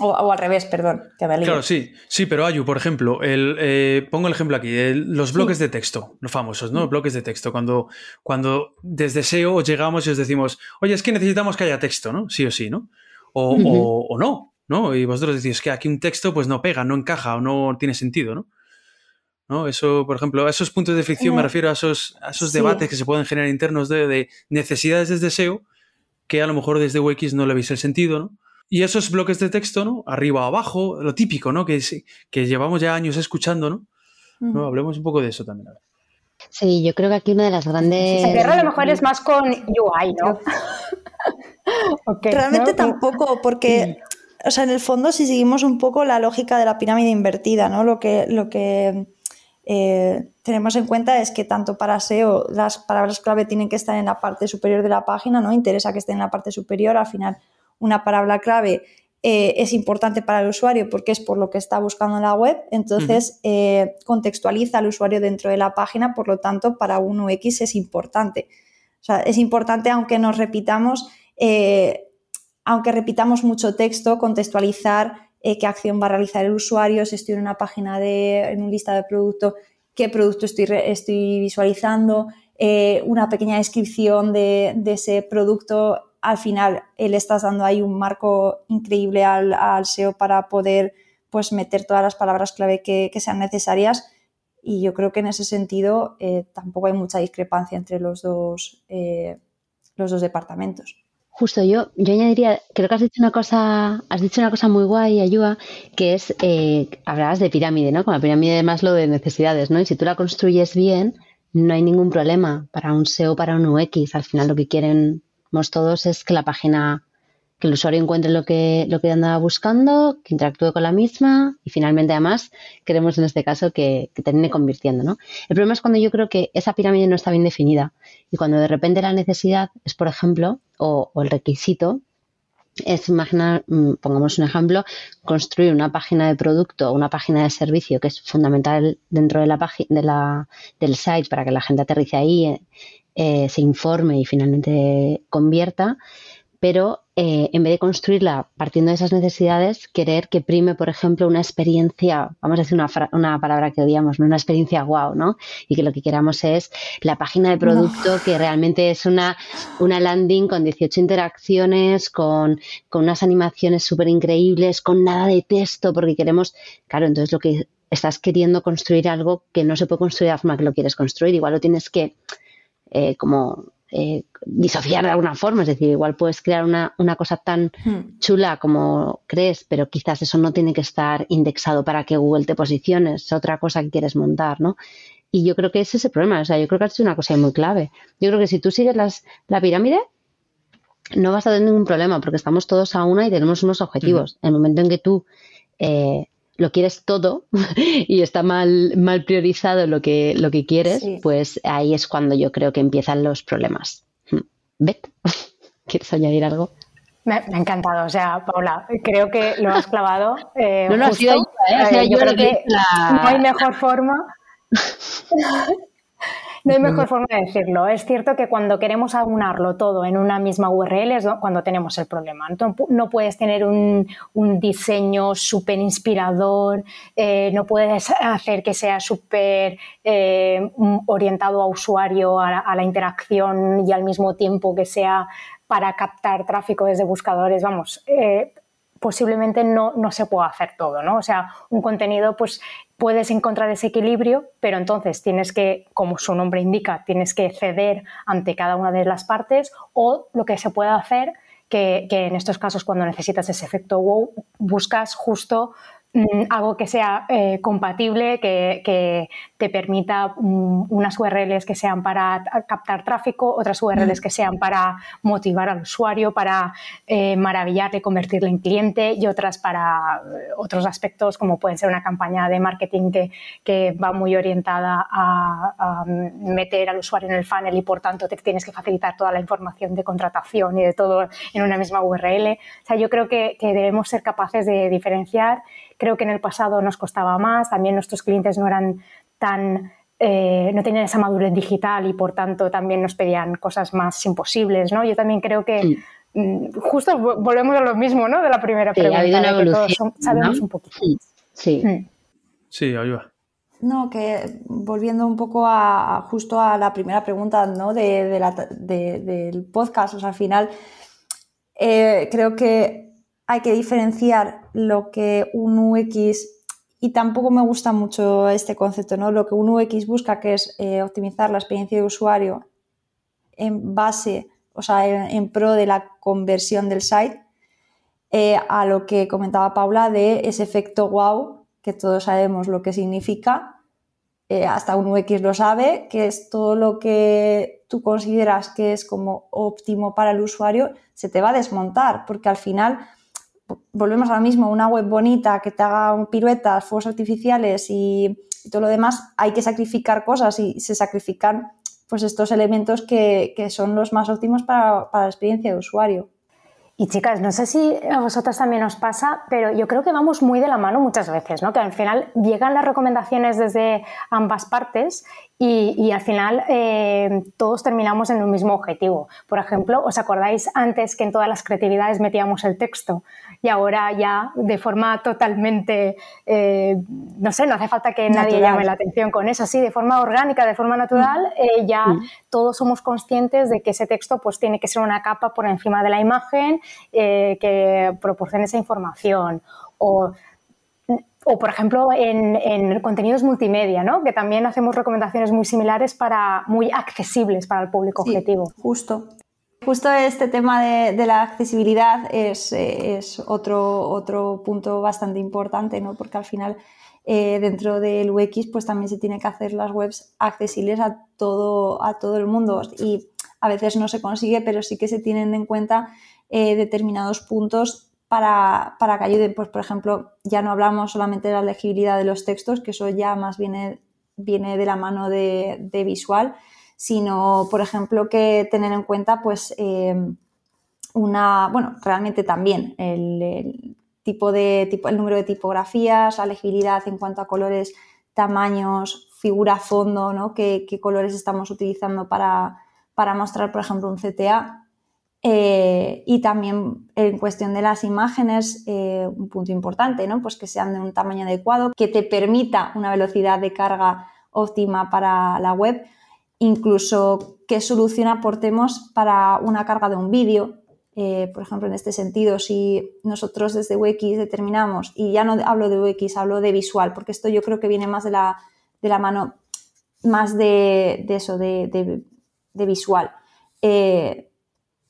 [SPEAKER 4] O, al revés, perdón,
[SPEAKER 1] Claro, sí, sí, pero Ayu, por ejemplo, el, eh, pongo el ejemplo aquí, los bloques de texto, los famosos, ¿no? Bloques de texto, cuando, cuando desde SEO llegamos y os decimos, oye, es que necesitamos que haya texto, ¿no? Sí o sí, ¿no? O, o, no, ¿no? Y vosotros decís que aquí un texto pues no pega, no encaja o no tiene sentido, ¿no? ¿No? Eso, por ejemplo, a esos puntos de fricción me refiero a esos, a esos debates que se pueden generar internos de, de, necesidades desde SEO que a lo mejor desde UX no le veis el sentido, ¿no? Y esos bloques de texto, ¿no? Arriba o abajo, lo típico, ¿no? Que, que llevamos ya años escuchando, ¿no? ¿no? Hablemos un poco de eso también.
[SPEAKER 2] Sí, yo creo que aquí una de las grandes...
[SPEAKER 3] Se a lo mejor es más con UI, ¿no?
[SPEAKER 4] Realmente tampoco, porque, o sea, en el fondo si seguimos un poco la lógica de la pirámide invertida, ¿no? Lo que, lo que eh, tenemos en cuenta es que tanto para SEO las palabras clave tienen que estar en la parte superior de la página, ¿no? Interesa que estén en la parte superior, al final una palabra clave eh, es importante para el usuario porque es por lo que está buscando en la web, entonces eh, contextualiza al usuario dentro de la página, por lo tanto, para un UX es importante. O sea, es importante aunque nos repitamos, aunque repitamos mucho texto, contextualizar qué acción va a realizar el usuario, si estoy en una página de, en un lista de producto, qué producto estoy, estoy visualizando, una pequeña descripción de, de ese producto al final le estás dando ahí un marco increíble al, SEO para poder pues meter todas las palabras clave que, sean necesarias y yo creo que en ese sentido eh, tampoco hay mucha discrepancia entre los dos, eh, los dos departamentos.
[SPEAKER 2] Justo, yo, yo añadiría, creo que has dicho una cosa, has dicho una cosa muy guay, Ayuda, que es, eh, hablabas de pirámide, ¿no? Como la pirámide más lo de necesidades, ¿no? Y si tú la construyes bien, no hay ningún problema para un SEO, para un UX. Al final lo que quieren todos es que la página, que el usuario encuentre lo que, lo que andaba buscando, que interactúe con la misma y finalmente además queremos en este caso que, termine convirtiendo. ¿no? El problema es cuando yo creo que esa pirámide no está bien definida y cuando de repente la necesidad es, por ejemplo, o, el requisito, es imaginar, mm, pongamos un ejemplo, construir una página de producto o una página de servicio que es fundamental dentro de la página de del site para que la gente aterrice ahí eh, se informe y finalmente convierta, pero eh, en vez de construirla partiendo de esas necesidades, querer que prime, por ejemplo, una experiencia, vamos a decir una, una palabra que odiamos, una experiencia wow, ¿no? Y que lo que queramos es la página de producto que realmente es una, una landing con 18 interacciones, con, con unas animaciones súper increíbles, con nada de texto, porque queremos, claro, entonces lo que estás queriendo construir algo que no se puede construir de la forma que lo quieres construir, igual lo tienes que eh, como eh, disociar de alguna forma, es decir, igual puedes crear una, cosa tan hmm. chula como crees, pero quizás eso no tiene que estar indexado para que Google te posicione, es otra cosa que quieres montar, ¿no? Y yo creo que ese es el problema, o sea, yo creo que ha sido una cosa muy clave. Yo creo que si tú sigues las, la pirámide, no vas a tener ningún problema porque estamos todos a una y tenemos unos objetivos. En el momento en que tú eh, lo quieres todo y está mal, mal priorizado lo que, lo que quieres, pues ahí es cuando yo creo que empiezan los problemas. Hmm. Bet, ¿quieres añadir algo?
[SPEAKER 3] Me, ha encantado, o sea, Paula, creo que lo has clavado.
[SPEAKER 2] Eh, no, no, ha sido yo,
[SPEAKER 3] ¿eh? yo, creo que, no hay mejor forma No hay mejor forma de decirlo. Es cierto que cuando queremos aunarlo todo en una misma URL es cuando tenemos el problema. No, puedes tener un, diseño súper inspirador, eh, no puedes hacer que sea súper eh, orientado a usuario, a, la interacción y al mismo tiempo que sea para captar tráfico desde buscadores. Vamos, eh, posiblemente no, no, se pueda hacer todo, ¿no? O sea, un contenido, pues puedes encontrar ese equilibrio, pero entonces tienes que, como su nombre indica, tienes que ceder ante cada una de las partes o lo que se puede hacer, que, que en estos casos cuando necesitas ese efecto wow, buscas justo algo que sea eh, compatible, que, te permita mm, unas URLs que sean para captar tráfico, otras URLs mm. que sean para motivar al usuario, para eh, maravillarle, convertirle en cliente y otras para eh, otros aspectos como pueden ser una campaña de marketing que, va muy orientada a, meter al usuario en el funnel y por tanto te tienes que facilitar toda la información de contratación y de todo en una misma URL. O sea, yo creo que, que debemos ser capaces de diferenciar Creo que en el pasado nos costaba más, también nuestros clientes no eran tan eh, no tenían esa madurez digital y por tanto también nos pedían cosas más imposibles, ¿no? Yo también creo que mm, justo volvemos a lo mismo, ¿no? De la primera pregunta. Ha habido una evolución, sabemos un poquito.
[SPEAKER 2] Sí.
[SPEAKER 1] Sí, mm. ayuda.
[SPEAKER 4] No, que volviendo un poco a, justo a la primera pregunta ¿no? de, del podcast, o sea, al final eh, creo que hay que diferenciar lo que un UX, y tampoco me gusta mucho este concepto, ¿no? Lo que un UX busca, que es eh, optimizar la experiencia de usuario en base, o sea, en, pro de la conversión del site, eh, a lo que comentaba Paula de ese efecto wow que todos sabemos lo que significa, eh, hasta un UX lo sabe, que es todo lo que tú consideras que es como óptimo para el usuario, se te va a desmontar, porque al final, volvemos ahora mismo, una web bonita que te haga piruetas, fuegos artificiales y, todo lo demás, hay que sacrificar cosas y se sacrifican pues estos elementos que, son los más óptimos para, para la experiencia de usuario.
[SPEAKER 3] Y chicas, no sé si a vosotras también os pasa, pero yo creo que vamos muy de la mano muchas veces, ¿no? Que al final llegan las recomendaciones desde ambas partes y, al final eh, todos terminamos en un mismo objetivo. Por ejemplo, ¿os acordáis antes que en todas las creatividades metíamos el texto y ahora ya de forma totalmente, eh, no sé, no hace falta que nadie llame la atención con eso, sí, de forma orgánica, de forma natural, mm. eh, ya mm. todos somos conscientes de que ese texto pues tiene que ser una capa por encima de la imagen que proporcione esa información. O o, por ejemplo, en, contenidos multimedia, ¿no? que también hacemos recomendaciones muy similares para muy accesibles para el público objetivo.
[SPEAKER 4] Justo. Justo este tema de, la accesibilidad es, otro, otro punto bastante importante, ¿no? porque al final eh, dentro del UX pues también se tiene que hacer las webs accesibles a todo, a todo el mundo y a veces no se consigue, pero sí que se tienen en cuenta eh, determinados puntos para, que ayuden, pues por ejemplo, ya no hablamos solamente de la legibilidad de los textos, que eso ya más viene, viene de la mano de, visual, sino, por ejemplo, que tener en cuenta, pues, em, una, bueno, realmente también el, tipo de, tipo, el número de tipografías, la legibilidad en cuanto a colores, tamaños, figura, fondo, ¿no? qué, colores estamos utilizando para, para mostrar, por ejemplo, un CTA eh, y también en cuestión de las imágenes, eh, un punto importante, ¿no? Pues que sean de un tamaño adecuado, que te permita una velocidad de carga óptima para la web, incluso qué solución aportemos para una carga de un vídeo. Eh, por ejemplo, en este sentido, si nosotros desde UX determinamos, y ya no hablo de UX, hablo de visual, porque esto yo creo que viene más de la, mano, más de, eso, de, visual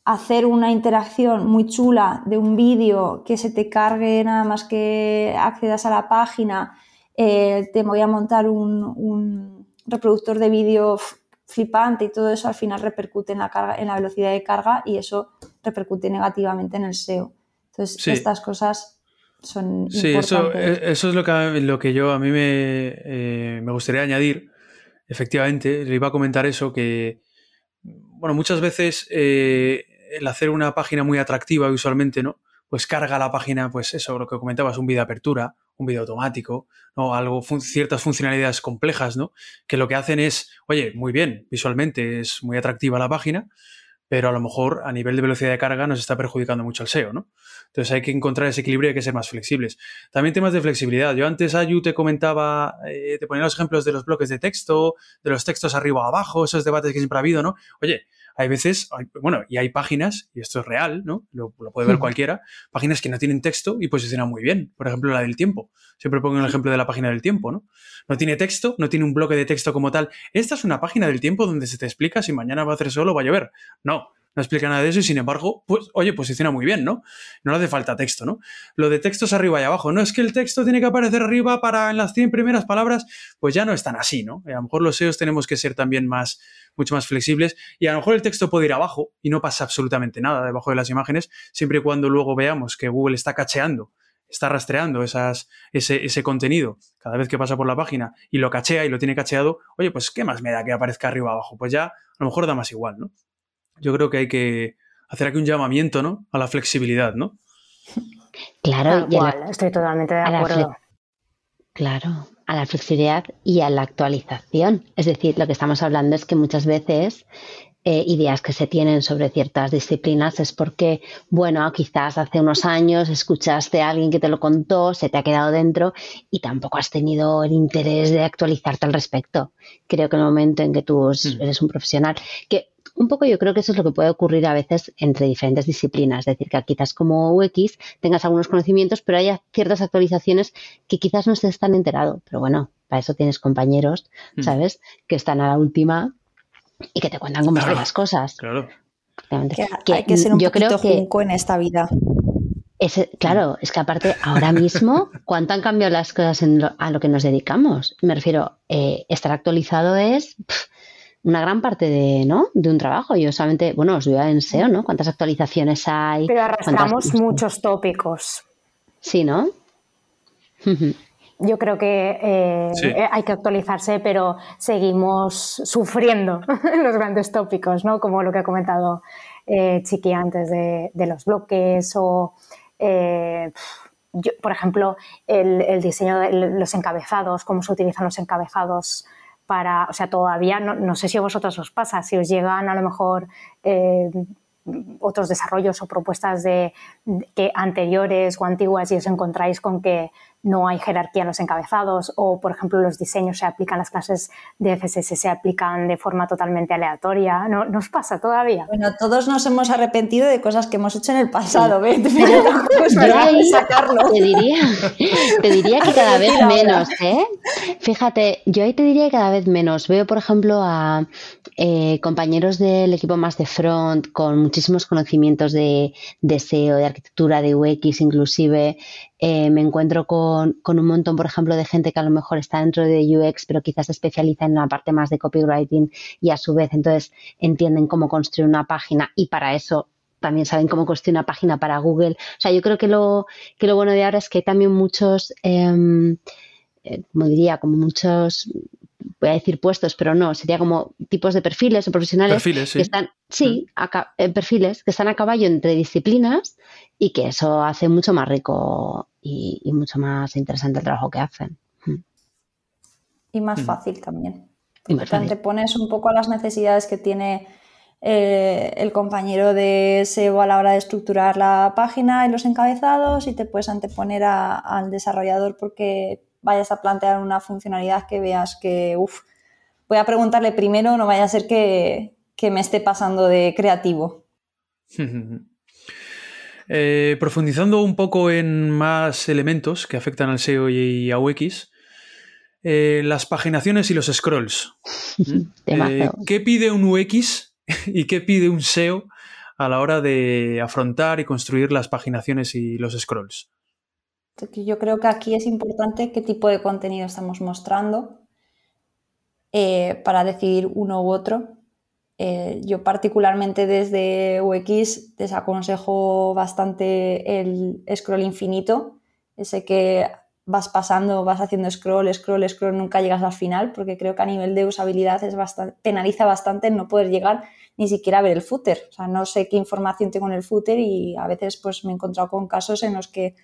[SPEAKER 4] hacer una interacción muy chula de un vídeo que se te cargue nada más que accedas a la página, eh, te voy a montar un, reproductor de vídeo flipante y todo eso al final repercute en la, carga, en la velocidad de carga y eso repercute negativamente en el SEO. Entonces, estas cosas son
[SPEAKER 1] sí, Eso, e, eso es lo que, lo que yo a mí me, eh, me gustaría añadir. Efectivamente, le iba a comentar eso, que bueno, muchas veces eh, el hacer una página muy atractiva visualmente, ¿no? Pues carga la página, pues eso, lo que comentabas, un vídeo de apertura, un vídeo automático, ¿no? Algo, ciertas funcionalidades complejas, ¿no? Que lo que hacen es, oye, muy bien, visualmente es muy atractiva la página, pero a lo mejor a nivel de velocidad de carga nos está perjudicando mucho el SEO, ¿no? Entonces hay que encontrar ese equilibrio y hay que ser más flexibles. También temas de flexibilidad. Yo antes, Ayu, te comentaba, eh, te ponía los ejemplos de los bloques de texto, de los textos arriba o abajo, esos debates que siempre ha habido, ¿no? Oye, hay veces, bueno, y hay páginas, y esto es real, ¿no? Lo, puede ver cualquiera, páginas que no tienen texto y posicionan muy bien. Por ejemplo, la del tiempo. Siempre pongo el ejemplo de la página del tiempo, ¿no? No tiene texto, no tiene un bloque de texto como tal. Esta es una página del tiempo donde se te explica si mañana va a hacer sol o va a llover. No, no explica nada de eso y sin embargo, pues, oye, posiciona muy bien, ¿no? No le hace falta texto, ¿no? Lo de textos arriba y abajo, no es que el texto tiene que aparecer arriba para en las 100 primeras palabras, pues ya no es tan así, ¿no? A lo mejor los SEOs tenemos que ser también más, mucho más flexibles y a lo mejor el texto puede ir abajo y no pasa absolutamente nada debajo de las imágenes, siempre y cuando luego veamos que Google está cacheando está rastreando esas, ese, ese, contenido cada vez que pasa por la página y lo cachea y lo tiene cacheado, oye, pues ¿qué más me da que aparezca arriba abajo? Pues ya a lo mejor da más igual, ¿no? Yo creo que hay que hacer aquí un llamamiento, ¿no? A la flexibilidad, ¿no?
[SPEAKER 2] Claro,
[SPEAKER 3] estoy totalmente de acuerdo.
[SPEAKER 2] Claro, a la flexibilidad y a la actualización. Es decir, lo que estamos hablando es que muchas veces eh, ideas que se tienen sobre ciertas disciplinas es porque, bueno, quizás hace unos años escuchaste a alguien que te lo contó, se te ha quedado dentro y tampoco has tenido el interés de actualizarte al respecto. Creo que en el momento en que tú mm. eres un profesional, que un poco yo creo que eso es lo que puede ocurrir a veces entre diferentes disciplinas, es decir, que quizás como UX tengas algunos conocimientos, pero haya ciertas actualizaciones que quizás no estés tan enterado, pero bueno, para eso tienes compañeros, mm. ¿sabes? Que están a la última y que te cuentan cómo son las cosas.
[SPEAKER 1] Claro.
[SPEAKER 4] Que, hay que ser un yo poquito creo que en esta vida.
[SPEAKER 2] claro, es que aparte ahora mismo, ¿cuánto han cambiado las cosas a lo que nos dedicamos? Me refiero, eh, estar actualizado es una gran parte de, ¿no? de un trabajo. Yo solamente, bueno, os voy a en SEO, ¿no? ¿Cuántas actualizaciones hay?
[SPEAKER 3] Pero arrastramos muchos tópicos.
[SPEAKER 2] Sí, ¿no?
[SPEAKER 3] Yo creo que eh, eh, hay que actualizarse, pero seguimos sufriendo los grandes tópicos, ¿no? Como lo que ha comentado eh, Chiqui antes de, los bloques o, por ejemplo, el, diseño de los encabezados, cómo se utilizan los encabezados para, o sea, todavía no, sé si a vosotros os pasa, si os llegan a lo mejor otros desarrollos o propuestas de, que anteriores o antiguas y os encontráis con que no hay jerarquía en los encabezados o, por ejemplo, los diseños se aplican, las clases de FSS se aplican de forma totalmente aleatoria. ¿No nos pasa todavía?
[SPEAKER 4] Bueno, todos nos hemos arrepentido de cosas que hemos hecho en el pasado, ¿ves?
[SPEAKER 2] Te diría, te diría que cada vez menos, ¿eh? Fíjate, yo ahí te diría que cada vez menos. Veo, por ejemplo, a eh, compañeros del equipo más de front con muchísimos conocimientos de, de SEO, de arquitectura, de UX inclusive, eh, me encuentro con, un montón, por ejemplo, de gente que a lo mejor está dentro de UX, pero quizás se especializa en la parte más de copywriting y a su vez entonces entienden cómo construir una página y para eso también saben cómo construir una página para Google. O sea, yo creo que lo, que lo bueno de ahora es que hay también muchos, em, eh, como diría, como muchos voy a decir puestos, pero no, sería como tipos de perfiles o profesionales que están, sí, mm. perfiles que están a caballo entre disciplinas y que eso hace mucho más rico y, mucho más interesante el trabajo que hacen. Mm.
[SPEAKER 4] Y más mm. fácil también. te pones un poco a las necesidades que tiene eh, el compañero de SEO a la hora de estructurar la página y los encabezados y te puedes anteponer al desarrollador porque vayas a plantear una funcionalidad que veas que, uff, voy a preguntarle primero, no vaya a ser que, me esté pasando de creativo.
[SPEAKER 1] Eh, profundizando un poco en más elementos que afectan al SEO y a UX, eh, las paginaciones y los scrolls. Eh, ¿Qué pide un UX y qué pide un SEO a la hora de afrontar y construir las paginaciones y los scrolls?
[SPEAKER 4] Yo creo que aquí es importante qué tipo de contenido estamos mostrando eh, para decidir uno u otro. Eh, yo particularmente desde UX desaconsejo bastante el scroll infinito, ese que vas pasando, vas haciendo scroll, scroll, scroll, nunca llegas al final, porque creo que a nivel de usabilidad es bastante, penaliza bastante no poder llegar ni siquiera a ver el footer. O sea, no sé qué información tengo en el footer y a veces pues me he encontrado con casos en los que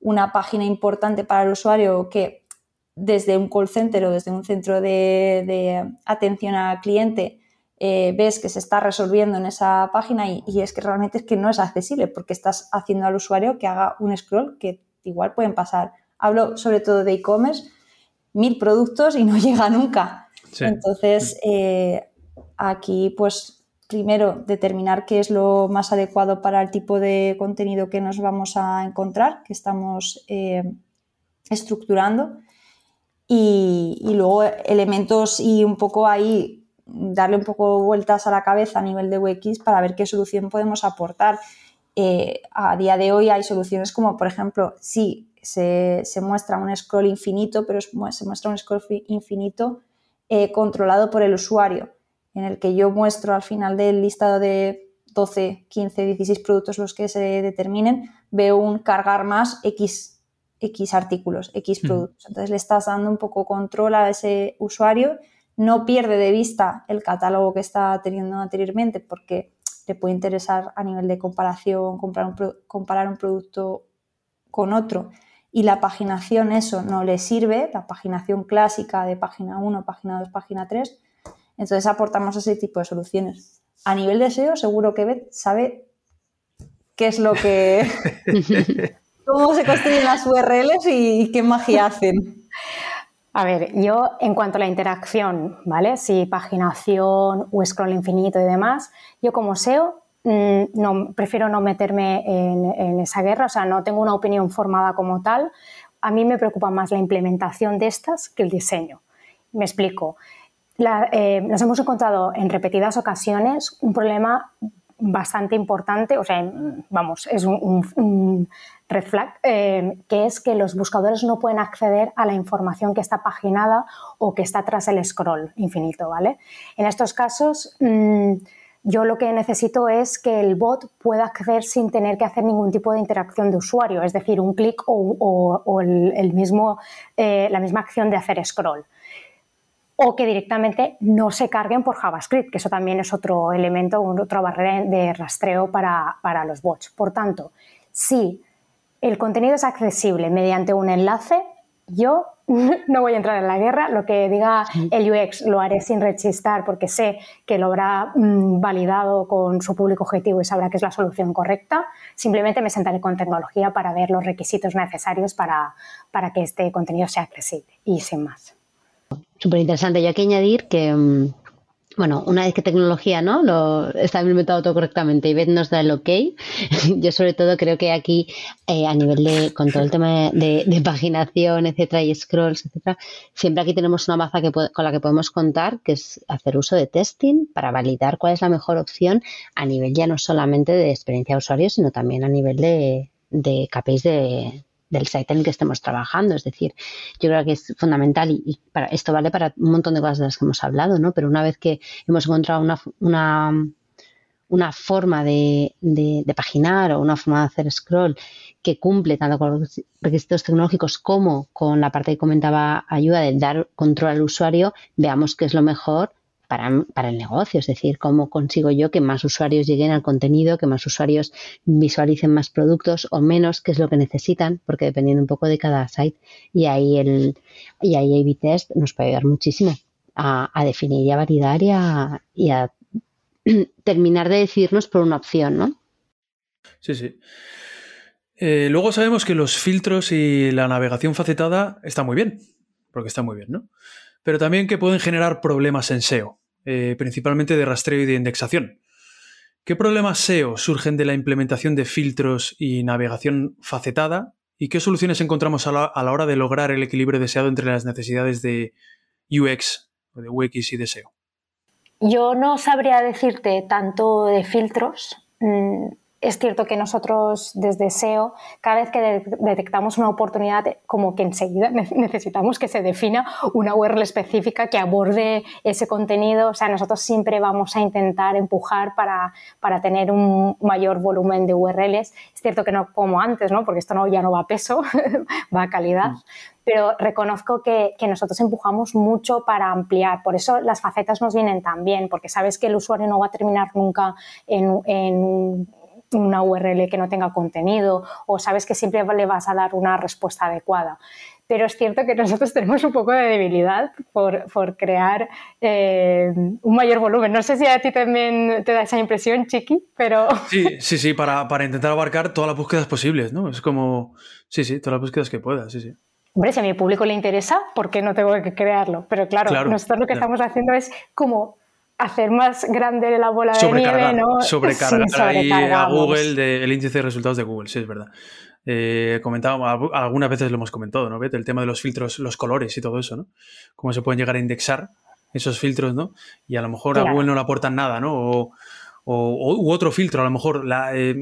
[SPEAKER 4] una página importante para el usuario que desde un call center o desde un centro de, atención al cliente eh, ves que se está resolviendo en esa página y, es que realmente es que no es accesible porque estás haciendo al usuario que haga un scroll que igual pueden pasar. Hablo sobre todo de e-commerce, mil productos y no llega nunca. Entonces, eh, aquí pues primero determinar qué es lo más adecuado para el tipo de contenido que nos vamos a encontrar, que estamos eh, estructurando. Y, luego elementos y un poco ahí darle un poco vueltas a la cabeza a nivel de UX para ver qué solución podemos aportar. Eh, a día de hoy hay soluciones como, por ejemplo, si se, muestra un scroll infinito, pero se muestra un scroll infinito eh, controlado por el usuario en el que yo muestro al final del listado de 12, 15, 16 productos los que se determinen, veo un cargar más X, X artículos, X productos. Entonces le estás dando un poco control a ese usuario, no pierde de vista el catálogo que está teniendo anteriormente porque le puede interesar a nivel de comparación, comprar un, comparar un producto con otro. Y la paginación eso no le sirve, la paginación clásica de página 1, página 2, página 3, Entonces aportamos ese tipo de soluciones. A nivel de SEO, seguro que Beth sabe qué es lo que... cómo se construyen las URLs y qué magia hacen.
[SPEAKER 3] A ver, yo en cuanto a la interacción, ¿vale? Si paginación o scroll infinito y demás, yo como SEO mm, no, prefiero no meterme en, esa guerra, o sea, no tengo una opinión formada como tal. A mí me preocupa más la implementación de estas que el diseño. Me explico. Eh, nos hemos encontrado en repetidas ocasiones un problema bastante importante, o sea, vamos, es un, red flag, eh, que es que los buscadores no pueden acceder a la información que está paginada o que está tras el scroll infinito, ¿vale? En estos casos, mm, yo lo que necesito es que el bot pueda acceder sin tener que hacer ningún tipo de interacción de usuario, es decir, un clic o, eh, la misma acción de hacer scroll o que directamente no se carguen por JavaScript, que eso también es otro elemento, otra barrera de rastreo para, los bots. Por tanto, si el contenido es accesible mediante un enlace, yo no voy a entrar en la guerra. Lo que diga el UX lo haré sin rechistar porque sé que lo habrá mm, validado con su público objetivo y sabrá que es la solución correcta. Simplemente me sentaré con tecnología para ver los requisitos necesarios para, para que este contenido sea accesible y sin más.
[SPEAKER 2] Súper interesante. Yo hay que añadir que, mm, bueno, una vez que tecnología no lo está implementado todo correctamente y nos da el ok, yo sobre todo creo que aquí eh, a nivel de, con todo el tema de, paginación, etcétera, y scrolls, etcétera, siempre aquí tenemos una maza que con la que podemos contar, que es hacer uso de testing para validar cuál es la mejor opción a nivel ya no solamente de experiencia de usuario, sino también a nivel de, de de, del site en el que estemos trabajando. Es decir, yo creo que es fundamental y, para, esto vale para un montón de cosas de las que hemos hablado, ¿no? Pero una vez que hemos encontrado una, una, una forma de, de, de, paginar o una forma de hacer scroll que cumple tanto con los requisitos tecnológicos como con la parte que comentaba ayuda de dar control al usuario, veamos qué es lo mejor para, el negocio, es decir, cómo consigo yo que más usuarios lleguen al contenido, que más usuarios visualicen más productos o menos, qué es lo que necesitan, porque dependiendo un poco de cada site. Y ahí el y ahí A-B Test nos puede ayudar muchísimo a, definir y a validar y a, terminar de decidirnos por una opción, ¿no?
[SPEAKER 1] Sí, sí. Eh, luego sabemos que los filtros y la navegación facetada están muy bien, porque está muy bien, ¿no? Pero también que pueden generar problemas en SEO. Eh, principalmente de rastreo y de indexación. ¿Qué problemas SEO surgen de la implementación de filtros y navegación facetada? ¿Y qué soluciones encontramos a la, hora de lograr el equilibrio deseado entre las necesidades de UX, de UX y de SEO?
[SPEAKER 3] Yo no sabría decirte tanto de filtros. Mm, es cierto que nosotros desde SEO, cada vez que detectamos una oportunidad, como que enseguida necesitamos que se defina una URL específica que aborde ese contenido. O sea, nosotros siempre vamos a intentar empujar para, para tener un mayor volumen de URLs. Es cierto que no como antes, ¿no? porque esto no, ya no va a peso, va a calidad. Mm. Pero reconozco que, que, nosotros empujamos mucho para ampliar. Por eso las facetas nos vienen tan bien, porque sabes que el usuario no va a terminar nunca en, en una URL que no tenga contenido o sabes que siempre le vas a dar una respuesta adecuada. Pero es cierto que nosotros tenemos un poco de debilidad por, por crear eh, un mayor volumen. No sé si a ti también te da esa impresión, Chiqui, pero...
[SPEAKER 1] Sí, sí, sí, para, para intentar abarcar todas las búsquedas posibles, ¿no? Es como, sí, sí, todas las búsquedas que puedas, sí, sí.
[SPEAKER 3] Hombre, si a mi público le interesa, ¿por qué no tengo que crearlo? Pero claro, nosotros lo que estamos haciendo es como hacer más grande la bola de nieve, ¿no?
[SPEAKER 1] Sobrecargar ahí a Google el índice de resultados de Google, sí, es verdad. Eh, comentábamos, algunas veces lo hemos comentado, ¿no? El tema de los filtros, los colores y todo eso, ¿no? Cómo se pueden llegar a indexar esos filtros, ¿no? Y a lo mejor a Google no le aportan nada, ¿no? O, o u otro filtro, a lo mejor la, eh,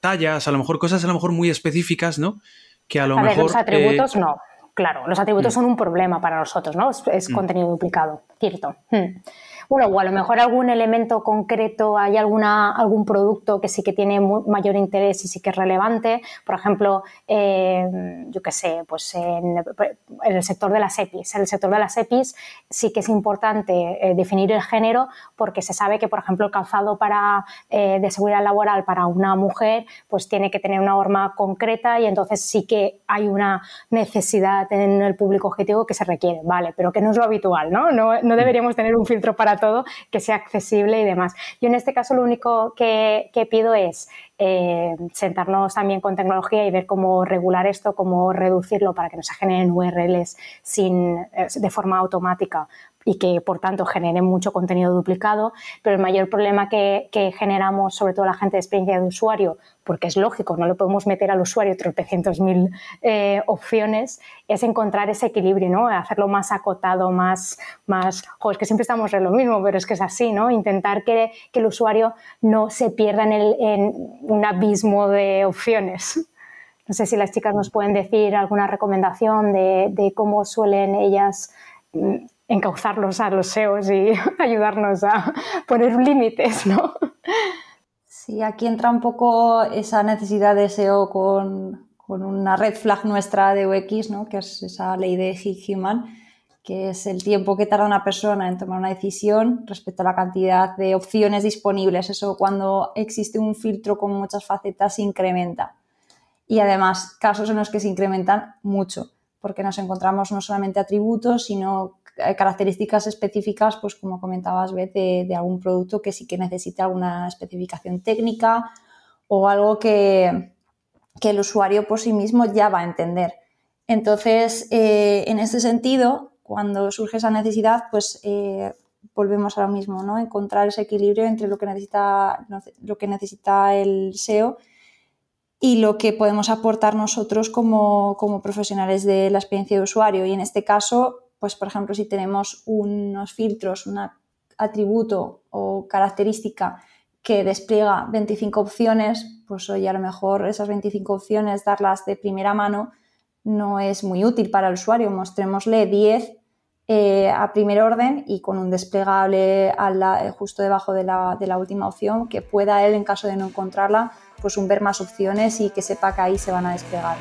[SPEAKER 1] tallas, a lo mejor cosas a lo mejor muy específicas, ¿no?
[SPEAKER 3] Que a lo mejor... los atributos eh, no, claro, los atributos mm. son un problema para nosotros, ¿no? Es, mm. contenido duplicado, cierto. Mm. Bueno, o a lo mejor algún elemento concreto, hay alguna, algún producto que sí que tiene mayor interés y sí que es relevante. Por ejemplo, eh, yo qué sé, pues en, el sector de las EPIs. En el sector de las EPIs sí que es importante eh, definir el género porque se sabe que, por ejemplo, el calzado para, eh, de seguridad laboral para una mujer pues tiene que tener una norma concreta y entonces sí que hay una necesidad en el público objetivo que se requiere, ¿vale? Pero que no es lo habitual, ¿no? No, no deberíamos tener un filtro para todo, que sea accesible y demás. Yo en este caso lo único que, pido es eh, sentarnos también con tecnología y ver cómo regular esto, cómo reducirlo para que no se generen URLs sin, eh, de forma automática y que por tanto generen mucho contenido duplicado, pero el mayor problema que, generamos, sobre todo la gente de experiencia de usuario, porque es lógico, no le podemos meter al usuario tropecientos mil eh, opciones, es encontrar ese equilibrio, ¿no? hacerlo más acotado, más, más, joder, es que siempre estamos en lo mismo, pero es que es así, ¿no? intentar que, que el usuario no se pierda en, el, en un abismo de opciones. No sé si las chicas nos pueden decir alguna recomendación de, de cómo suelen ellas mm, encauzarlos a los SEOs y ayudarnos a poner límites, ¿no?
[SPEAKER 4] Sí, aquí entra un poco esa necesidad de SEO con, una red flag nuestra de UX, ¿no? que es esa ley de Human, que es el tiempo que tarda una persona en tomar una decisión respecto a la cantidad de opciones disponibles. Eso cuando existe un filtro con muchas facetas se incrementa. Y además, casos en los que se incrementan mucho, porque nos encontramos no solamente atributos, sino características específicas, pues como comentabas, Beth, de, algún producto que sí que necesita alguna especificación técnica o algo que, el usuario por sí mismo ya va a entender. Entonces, eh, en este sentido, cuando surge esa necesidad, pues eh, volvemos a lo mismo, ¿no? Encontrar ese equilibrio entre lo que necesita, lo que necesita el SEO y lo que podemos aportar nosotros como, como profesionales de la experiencia de usuario. Y en este caso, pues por ejemplo, si tenemos unos filtros, un atributo o característica que despliega 25 opciones, pues hoy a lo mejor esas 25 opciones darlas de primera mano no es muy útil para el usuario. Mostrémosle 10 eh, a primer orden y con un desplegable justo debajo de la, de la, última opción que pueda él, en caso de no encontrarla, pues un ver más opciones y que sepa que ahí se van a desplegar.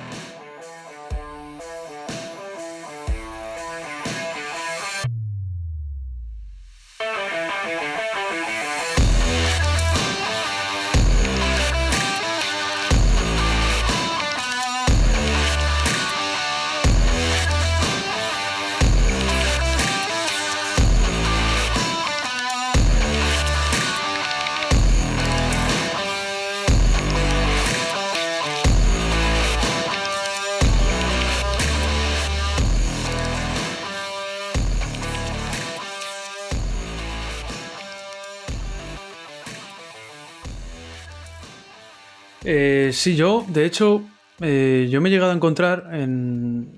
[SPEAKER 1] Eh, sí, yo, de hecho, eh, yo me he llegado a encontrar en,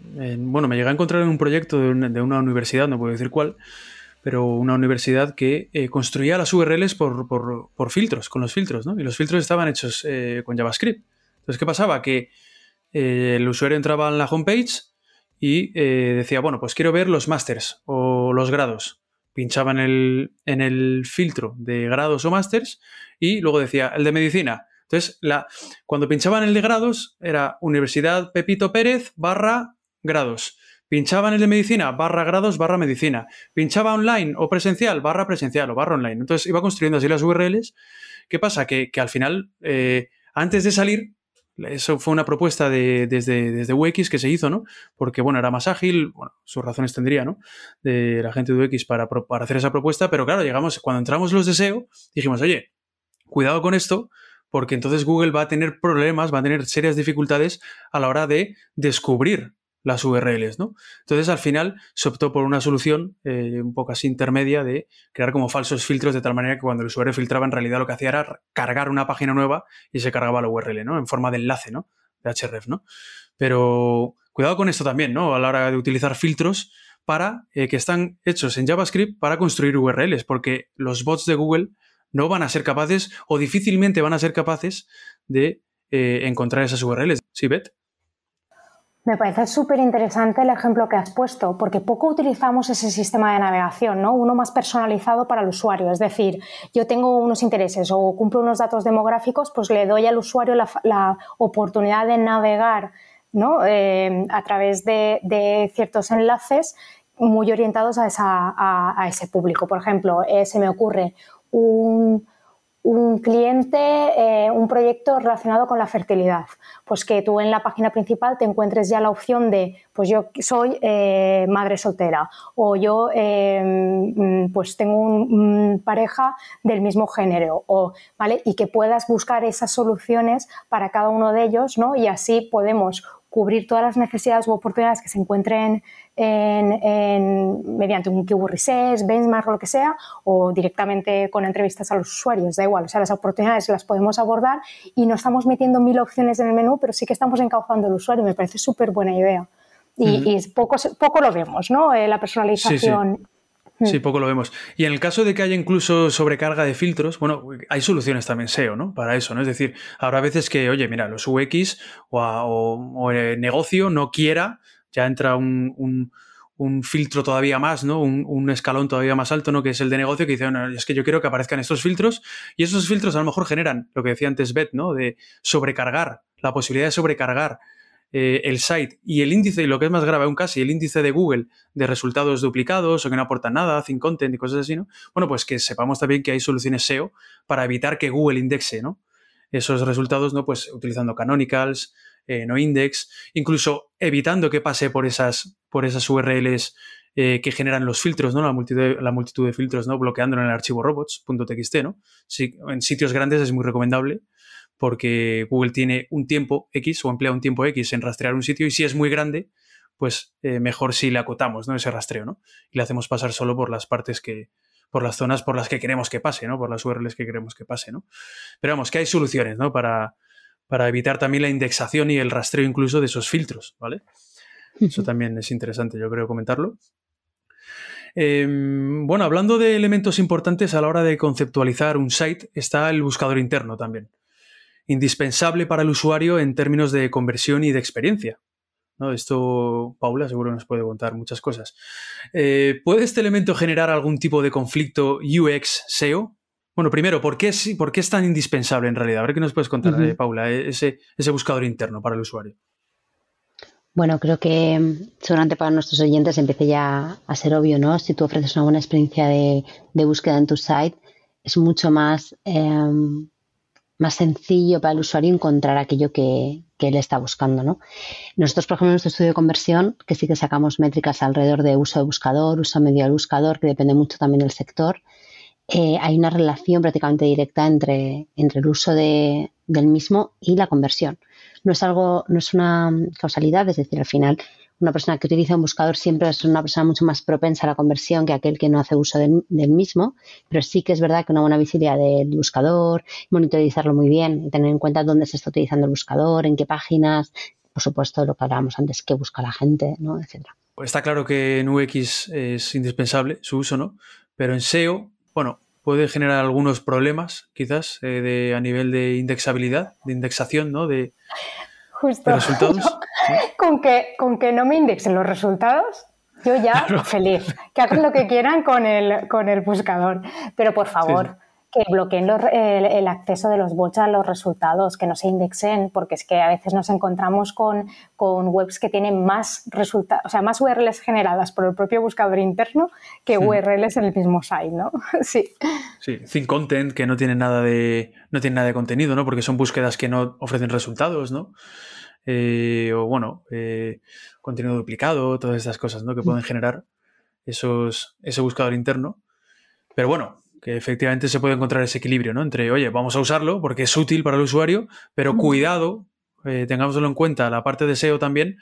[SPEAKER 1] Bueno, me llegué a encontrar en un proyecto de una, universidad, no puedo decir cuál, pero una universidad que eh, construía las URLs por, filtros, con los filtros, ¿no? Y los filtros estaban hechos con JavaScript. Entonces, ¿qué pasaba? Que el usuario entraba en la homepage y decía, bueno, pues quiero ver los masters o los grados. Pinchaba en el, en el filtro de grados o masters y luego decía, el de medicina entonces, cuando pinchaban el de grados, era Universidad Pepito Pérez barra grados. Pinchaba en el de medicina, barra grados, barra medicina. Pinchaba online o presencial, barra presencial o barra online. Entonces iba construyendo así las URLs. ¿Qué pasa? Que, al final, eh, antes de salir, eso fue una propuesta de, desde, desde UX que se hizo, ¿no? Porque, bueno, era más ágil, bueno, sus razones tendría, ¿no? De la gente de UX para, para hacer esa propuesta, pero claro, llegamos, cuando entramos los deseos, dijimos, oye, cuidado con esto, porque entonces Google va a tener problemas, va a tener serias dificultades a la hora de descubrir las URLs, ¿no? Entonces al final se optó por una solución eh, un poco así intermedia de crear como falsos filtros de tal manera que cuando el usuario filtraba en realidad lo que hacía era cargar una página nueva y se cargaba la URL, ¿no? En forma de enlace, ¿no? De href, ¿no? Pero cuidado con esto también, ¿no? A la hora de utilizar filtros para eh, que están hechos en JavaScript para construir URLs, porque los bots de Google no van a ser capaces o difícilmente van a ser capaces de eh, encontrar esas URLs. ¿Sí, Bet?
[SPEAKER 3] Me parece súper interesante el ejemplo que has puesto, porque poco utilizamos ese sistema de navegación, ¿no? Uno más personalizado para el usuario. Es decir, yo tengo unos intereses o cumplo unos datos demográficos, pues le doy al usuario la, oportunidad de navegar ¿no? Eh, a través de, ciertos enlaces muy orientados a, ese público. Por ejemplo, eh, se me ocurre un, un cliente, eh, un proyecto relacionado con la fertilidad. Pues que tú en la página principal te encuentres ya la opción de, pues yo soy eh, madre soltera o yo em, pues tengo una pareja del mismo género, o, ¿vale? Y que puedas buscar esas soluciones para cada uno de ellos, ¿no? Y así podemos cubrir todas las necesidades u oportunidades que se encuentren en, mediante un keyword research, benchmark o lo que sea, o directamente con entrevistas a los usuarios, da igual. O sea, las oportunidades las podemos abordar y no estamos metiendo mil opciones en el menú, pero sí que estamos encauzando al usuario. Me parece súper buena idea. Y, poco, poco lo vemos, ¿no? Eh, la personalización.
[SPEAKER 1] Sí, poco lo vemos. Y en el caso de que haya incluso sobrecarga de filtros, bueno, hay soluciones también SEO, ¿no? Para eso, ¿no? Es decir, habrá veces que, oye, mira, los UX o, el negocio no quiera, ya entra un, filtro todavía más, ¿no? Un, escalón todavía más alto, ¿no? Que es el de negocio, que dice, bueno, es que yo quiero que aparezcan estos filtros y esos filtros a lo mejor generan lo que decía antes Beth, ¿no? De sobrecargar, la posibilidad de sobrecargar eh, el site y el índice, y lo que es más grave aún casi, el índice de Google de resultados duplicados o que no aportan nada, sin content y cosas así, ¿no? Bueno, pues que sepamos también que hay soluciones SEO para evitar que Google indexe. Esos resultados, ¿no? Pues utilizando canonicals, eh, no index, incluso evitando que pase por esas, por esas URLs eh, que generan los filtros, ¿no? La multitud, la multitud de filtros, ¿no? Bloqueándolo en el archivo robots.txt, ¿no? en sitios grandes es muy recomendable porque Google tiene un tiempo X o emplea un tiempo X en rastrear un sitio y si es muy grande, pues eh, mejor si le acotamos, ¿no? Ese rastreo, ¿no? Y le hacemos pasar solo por las partes que, por las zonas por las que queremos que pase, ¿no? Por las URLs que queremos que pase, ¿no? Pero vamos, que hay soluciones, ¿no? Para, para evitar también la indexación y el rastreo incluso de esos filtros, ¿vale? Eso también es interesante, yo creo, comentarlo. Em, bueno, hablando de elementos importantes a la hora de conceptualizar un site, está el buscador interno también indispensable para el usuario en términos de conversión y de experiencia. ¿no? Esto Paula seguro nos puede contar muchas cosas. Eh, ¿Puede este elemento generar algún tipo de conflicto UX-SEO? Bueno, primero, ¿por qué, es, ¿por qué es tan indispensable en realidad? A ver qué nos puedes contar, eh, Paula, eh, ese, ese buscador interno para el usuario.
[SPEAKER 2] Bueno, creo que mm, seguramente para nuestros oyentes empiece ya a ser obvio, ¿no? Si tú ofreces una buena experiencia de, búsqueda en tu site, es mucho más em, más sencillo para el usuario encontrar aquello que, que él está buscando. ¿no? Nosotros, por ejemplo, en nuestro estudio de conversión, que sí que sacamos métricas alrededor de uso de buscador, uso medio del buscador, que depende mucho también del sector, eh, hay una relación prácticamente directa entre, entre el uso de, del mismo y la conversión. No es algo, no es una causalidad, es decir, al final una persona que utiliza un buscador siempre es una persona mucho más propensa a la conversión que aquel que no hace uso del, mismo, pero sí que es verdad que una buena visibilidad del buscador, monitorizarlo muy bien y tener en cuenta dónde se está utilizando el buscador, en qué páginas, por supuesto lo que hablábamos antes, qué busca la gente, ¿no? etcétera.
[SPEAKER 1] Está claro que en UX es indispensable su uso, ¿no? Pero en SEO, bueno, puede generar algunos problemas, quizás, eh, de, a nivel de indexabilidad, de indexación, ¿no? De,
[SPEAKER 3] Justo. resultados. con, que, con que no me indexen los resultados, yo ya feliz. Que hagan lo que quieran con el, con el buscador. Pero por favor, que bloqueen el, acceso de los bots a los resultados, que no se indexen, porque es que a veces nos encontramos con, con webs que tienen más resultados, o sea, más URLs generadas por el propio buscador interno que URLs en el mismo site, ¿no? sí.
[SPEAKER 1] Sí, sin content, que no tienen nada de. no tienen nada de contenido, ¿no? Porque son búsquedas que no ofrecen resultados, ¿no? Eh, o bueno, eh, contenido duplicado, todas estas cosas ¿no? que pueden generar esos, ese buscador interno. Pero bueno, que efectivamente se puede encontrar ese equilibrio ¿no? entre, oye, vamos a usarlo porque es útil para el usuario, pero cuidado, eh, tengámoslo en cuenta, la parte de SEO también,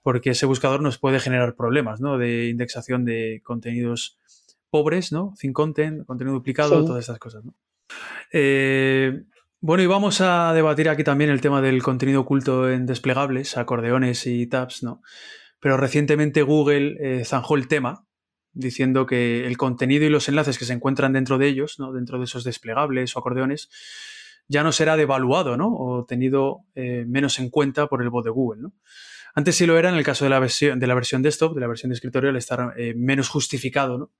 [SPEAKER 1] porque ese buscador nos puede generar problemas ¿no? de indexación de contenidos pobres, ¿no? Sin content, contenido duplicado, todas estas cosas. ¿no? Bueno, y vamos a debatir aquí también el tema del contenido oculto en desplegables, acordeones y tabs, ¿no? Pero recientemente Google eh, zanjó el tema diciendo que el contenido y los enlaces que se encuentran dentro de ellos, ¿no? dentro de esos desplegables o acordeones, ya no será devaluado ¿no? o tenido eh, menos en cuenta por el bot de Google. ¿no? Antes sí lo era en el caso de la versión, de la versión desktop, de la versión de escritorio, al estar eh, menos justificado ¿no?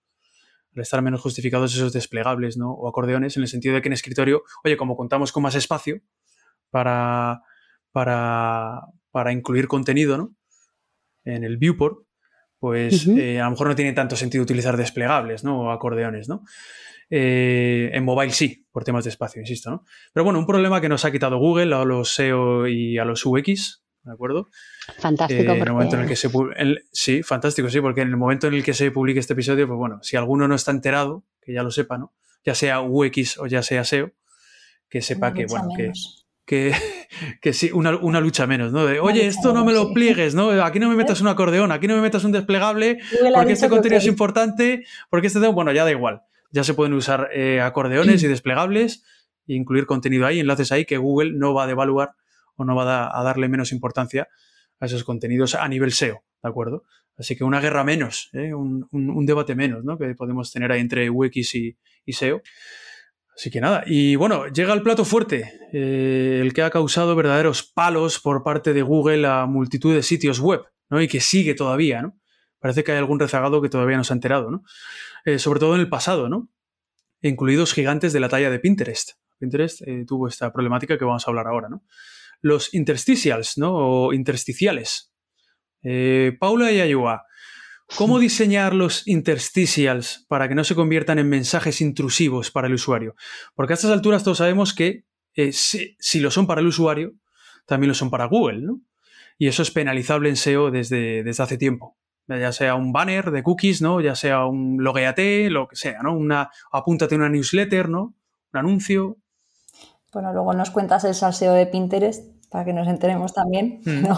[SPEAKER 1] al estar menos justificados esos desplegables ¿no? o acordeones, en el sentido de que en escritorio, oye, como contamos con más espacio para, para, para incluir contenido ¿no? en el viewport, pues eh, a lo mejor no tiene tanto sentido utilizar desplegables ¿no? o acordeones. ¿no? Eh, en mobile sí, por temas de espacio, insisto, ¿no? Pero bueno, un problema que nos ha quitado Google a los SEO y a los UX, ¿de acuerdo?
[SPEAKER 2] Fantástico.
[SPEAKER 1] Eh, en el momento en el que se sí, fantástico, sí, porque en el momento en el que se publique este episodio, pues bueno, si alguno no está enterado, que ya lo sepa, ¿no? Ya sea UX o ya sea SEO, que sepa que, bueno, que, que, que, sí, una, lucha menos, ¿no? De, oye, esto no me lo pliegues, ¿no? Aquí no me metas un acordeón, aquí no me metas un desplegable, porque este contenido es importante, porque este bueno, ya da igual ya se pueden usar eh, acordeones y desplegables e incluir contenido ahí, enlaces ahí que Google no va a devaluar o no va a, darle menos importancia a esos contenidos a nivel SEO, ¿de acuerdo? Así que una guerra menos, ¿eh? un, debate menos, ¿no? Que podemos tener ahí entre UX y, SEO. Así que nada, y bueno, llega el plato fuerte, eh, el que ha causado verdaderos palos por parte de Google a multitud de sitios web, ¿no? Y que sigue todavía, ¿no? Parece que hay algún rezagado que todavía no se ha enterado, ¿no? Eh, sobre todo en el pasado, ¿no? Incluidos gigantes de la talla de Pinterest. Pinterest eh, tuvo esta problemática que vamos a hablar ahora, ¿no? Los interstitials, ¿no? O intersticiales. Paula y Ayua, ¿cómo diseñar los interstitials para que no se conviertan en mensajes intrusivos para el usuario? Porque a estas alturas todos sabemos que si, si, lo son para el usuario, también lo son para Google, ¿no? Y eso es penalizable en SEO desde, desde hace tiempo ya sea un banner de cookies, ¿no? Ya sea un logueate, lo que sea, ¿no? Una, apúntate una newsletter, ¿no? Un anuncio.
[SPEAKER 4] Bueno, luego nos cuentas el salseo de Pinterest para que nos enteremos también. Mm.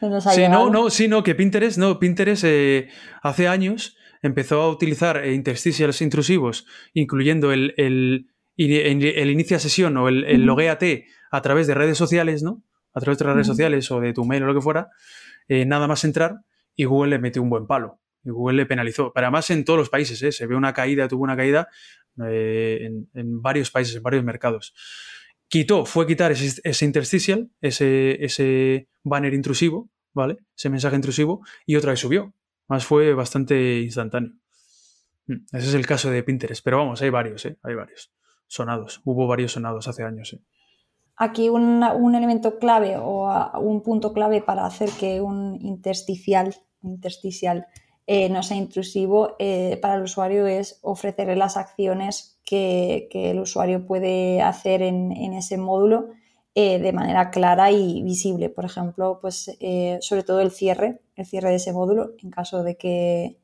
[SPEAKER 1] No, sí, no, no, sí, no, que Pinterest, no, Pinterest eh, hace años empezó a utilizar intersticials intrusivos, incluyendo el, el, el, inicia sesión o el, el logueate a través de redes sociales, ¿no? A través de las redes sociales o de tu mail o lo que fuera, eh, nada más entrar y Google le metió un buen palo. Y Google le penalizó. Pero además en todos los países, ¿eh? se ve una caída, tuvo una caída eh, en, varios países, en varios mercados. Quitó, fue quitar ese, interstitial, ese, ese banner intrusivo, ¿vale? Ese mensaje intrusivo, y otra vez subió. Más fue bastante instantáneo. Mm, ese es el caso de Pinterest. Pero vamos, hay varios, ¿eh? Hay varios sonados. Hubo varios sonados hace años, ¿eh?
[SPEAKER 4] Aquí un, un elemento clave o un punto clave para hacer que un intersticial intersticial eh, no sea intrusivo eh, para el usuario es ofrecerle las acciones que, el usuario puede hacer en, ese módulo eh, de manera clara y visible. Por ejemplo, pues sobre todo el cierre, el cierre de ese módulo, en caso de que,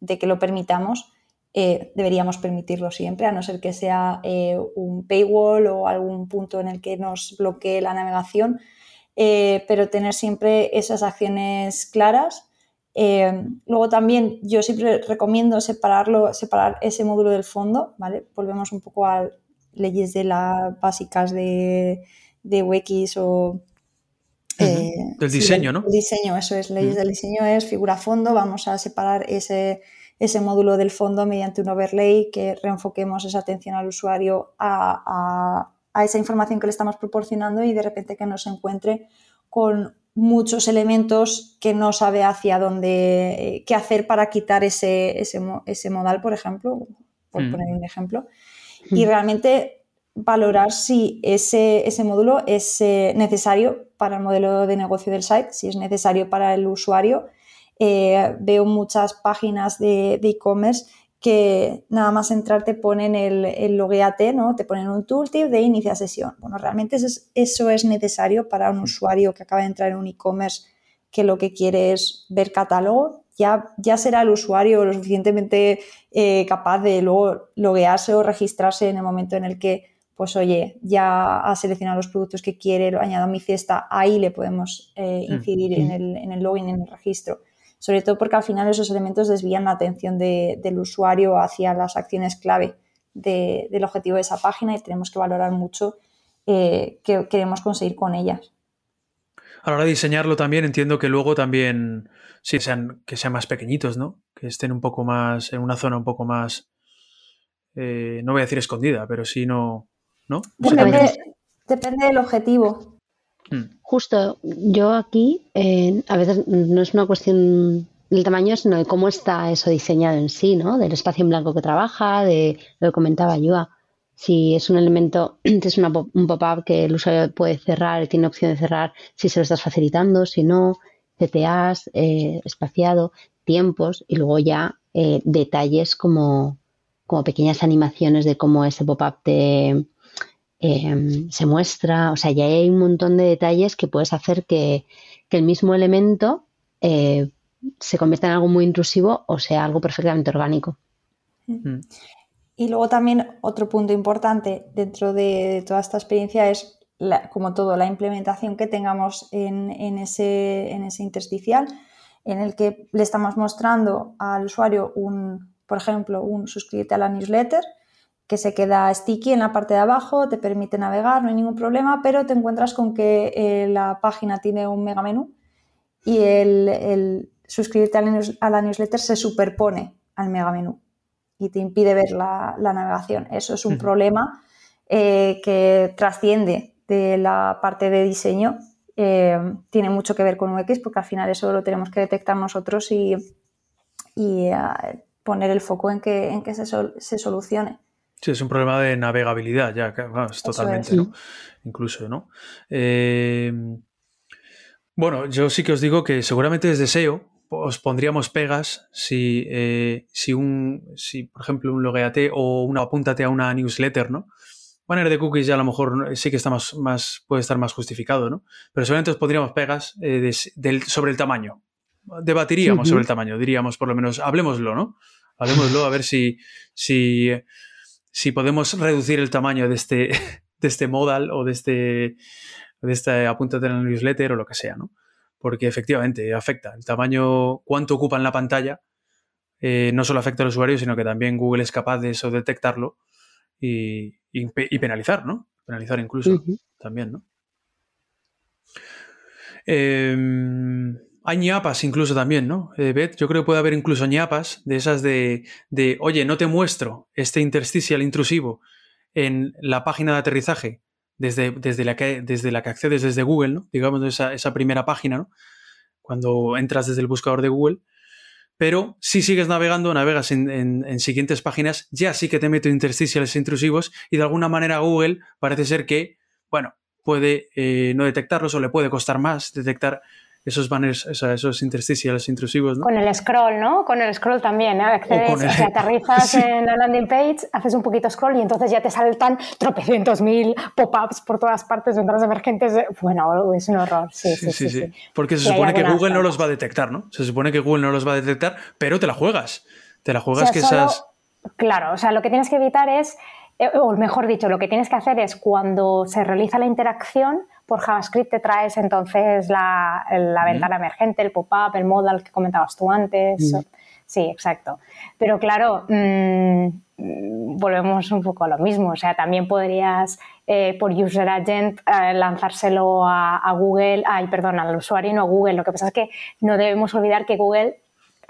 [SPEAKER 4] de que lo permitamos, deberíamos permitirlo siempre, a no ser que sea un paywall o algún punto en el que nos bloquee la navegación, pero tener siempre esas acciones claras eh, luego también yo siempre recomiendo separarlo, separar ese módulo del fondo, ¿vale? Volvemos un poco a leyes de las básicas de, de UX o...
[SPEAKER 1] Eh, del diseño, ¿no?
[SPEAKER 4] El diseño, eso es, leyes del diseño es figura fondo, vamos a separar ese, ese módulo del fondo mediante un overlay que reenfoquemos esa atención al usuario a, a esa información que le estamos proporcionando y de repente que nos encuentre con muchos elementos que no sabe hacia dónde, eh, qué hacer para quitar ese, ese, modal, por ejemplo, por mm. poner un ejemplo, mm. y realmente valorar si ese, ese módulo es eh, necesario para el modelo de negocio del site, si es necesario para el usuario. Eh, veo muchas páginas de e-commerce que nada más entrar te ponen el, el logueate, ¿no? Te ponen un tooltip de inicia sesión. Bueno, realmente eso es, eso es necesario para un usuario que acaba de entrar en un e-commerce que lo que quiere es ver catálogo. Ya, ya será el usuario lo suficientemente eh, capaz de luego loguearse o registrarse en el momento en el que, pues oye, ya ha seleccionado los productos que quiere, lo añado a mi cesta, ahí le podemos eh, incidir en, el, en el login, en el registro sobre todo porque al final esos elementos desvían la atención del usuario hacia las acciones clave del objetivo de esa página y tenemos que valorar mucho eh, qué queremos conseguir con ellas.
[SPEAKER 1] A la hora de diseñarlo también entiendo que luego también sí, sean, que sean más pequeñitos, ¿no? Que estén un poco más, en una zona un poco más, eh, no voy a decir escondida, pero sí no, ¿no?
[SPEAKER 4] depende del objetivo.
[SPEAKER 2] Hmm. Justo, yo aquí eh, a veces no es una cuestión del tamaño, sino de cómo está eso diseñado en sí, ¿no? Del espacio en blanco que trabaja, de lo que comentaba yo. Si es un elemento, es un pop-up que el usuario puede cerrar, tiene opción de cerrar si se lo estás facilitando, si no, CTAs, eh, espaciado, tiempos y luego ya eh, detalles como, como pequeñas animaciones de cómo ese pop-up em, se muestra. O sea, ya hay un montón de detalles que puedes hacer que, el mismo elemento eh, se convierta en algo muy intrusivo o sea algo perfectamente orgánico.
[SPEAKER 4] Y luego también otro punto importante dentro de, toda esta experiencia es, como todo, la implementación que tengamos en, ese, en ese intersticial en el que le estamos mostrando al usuario un, por ejemplo, un suscríbete a la newsletter que se queda sticky en la parte de abajo, te permite navegar, no hay ningún problema, pero te encuentras con que eh, la página tiene un mega menú y el, el suscribirte a la, newsletter se superpone al mega menú y te impide ver la, navegación. Eso es un problema eh, que trasciende de la parte de diseño eh, tiene mucho que ver con UX porque al final eso lo tenemos que detectar nosotros y, poner el foco en que, en que se, se, solucione.
[SPEAKER 1] Sí, es un problema de navegabilidad ya, es totalmente, ¿no? Incluso, ¿no? Eh, bueno, yo sí que os digo que seguramente desde SEO os pondríamos pegas si, si un, si por ejemplo un logueate o una apúntate a una newsletter, ¿no? banner de cookies ya a lo mejor sí que está más, más puede estar más justificado, ¿no? Pero seguramente os pondríamos pegas eh, sobre el tamaño. Debatiríamos sobre el tamaño, diríamos por lo menos, hablemoslo, ¿no? Hablemoslo a ver si, si, si podemos reducir el tamaño de este, de este modal o de este, de este apunte de la newsletter o lo que sea, ¿no? Porque efectivamente afecta el tamaño, cuánto ocupa en la pantalla, eh, no solo afecta al usuario, sino que también Google es capaz de eso detectarlo y, y, penalizar, ¿no? Penalizar incluso también, ¿no? Em, hay ñapas incluso también, ¿no? Eh, Beth, yo creo que puede haber incluso ñapas de esas de, de, oye, no te muestro este intersticial intrusivo en la página de aterrizaje desde, desde, la, que, desde la que accedes desde Google, ¿no? Digamos, esa, esa primera página, ¿no? Cuando entras desde el buscador de Google pero si sigues navegando, navegas en, siguientes páginas, ya sí que te meto intersticiales intrusivos y de alguna manera Google parece ser que, bueno, puede eh, no detectarlos o le puede costar más detectar esos banners, esos intersticiales intrusivos. ¿no?
[SPEAKER 3] Con el scroll, ¿no? Con el scroll también. ¿eh? Accedes, aterrizas en la landing page, haces un poquito scroll y entonces ya te saltan tropecientos mil pop-ups por todas partes, ventanas emergentes. Bueno, es un horror. Sí, sí, sí. sí,
[SPEAKER 1] Porque se supone que Google no los va a detectar, ¿no? Se supone que Google no los va a detectar, pero te la juegas. Te la juegas que esas.
[SPEAKER 3] Claro, o sea, lo que tienes que evitar es, eh, o mejor dicho, lo que tienes que hacer es cuando se realiza la interacción, por JavaScript te traes entonces la, ventana emergente, el pop-up, el modal que comentabas tú antes. Sí, exacto. Pero claro, mm, volvemos un poco a lo mismo. O sea, también podrías eh, por User Agent eh, lanzárselo a, a, Google, ay, perdón, al usuario y no a Google. Lo que pasa es que no debemos olvidar que Google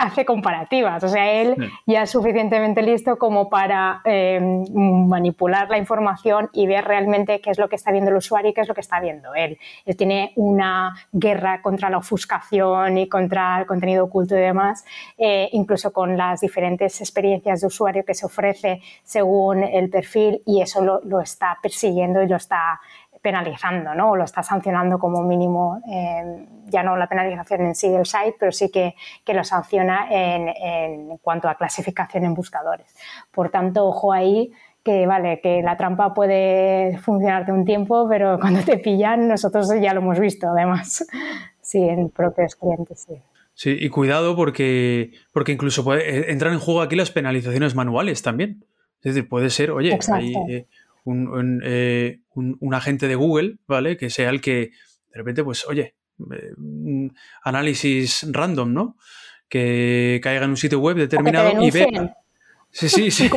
[SPEAKER 3] hace comparativas. O sea, él ya es suficientemente listo como para em, manipular la información y ver realmente qué es lo que está viendo el usuario y qué es lo que está viendo él. Él tiene una guerra contra la ofuscación y contra el contenido oculto y demás, eh, incluso con las diferentes experiencias de usuario que se ofrece según el perfil y eso lo, lo está persiguiendo y lo está penalizando, ¿no? O lo está sancionando como mínimo, eh, ya no la penalización en sí del site, pero sí que, lo sanciona en, cuanto a clasificación en buscadores. Por tanto, ojo ahí que vale, que la trampa puede funcionarte un tiempo, pero cuando te pillan, nosotros ya lo hemos visto, además, sí, en propios clientes, sí.
[SPEAKER 1] Sí, y cuidado porque, porque incluso puede, eh, entrar en juego aquí las penalizaciones manuales también. Es decir, puede ser, oye, hay, eh, eh, un, un, agente de Google, ¿vale? Que sea el que de repente, pues, oye, eh, análisis random, ¿no? Que caiga en un sitio web determinado y ve. Sí, sí, sí.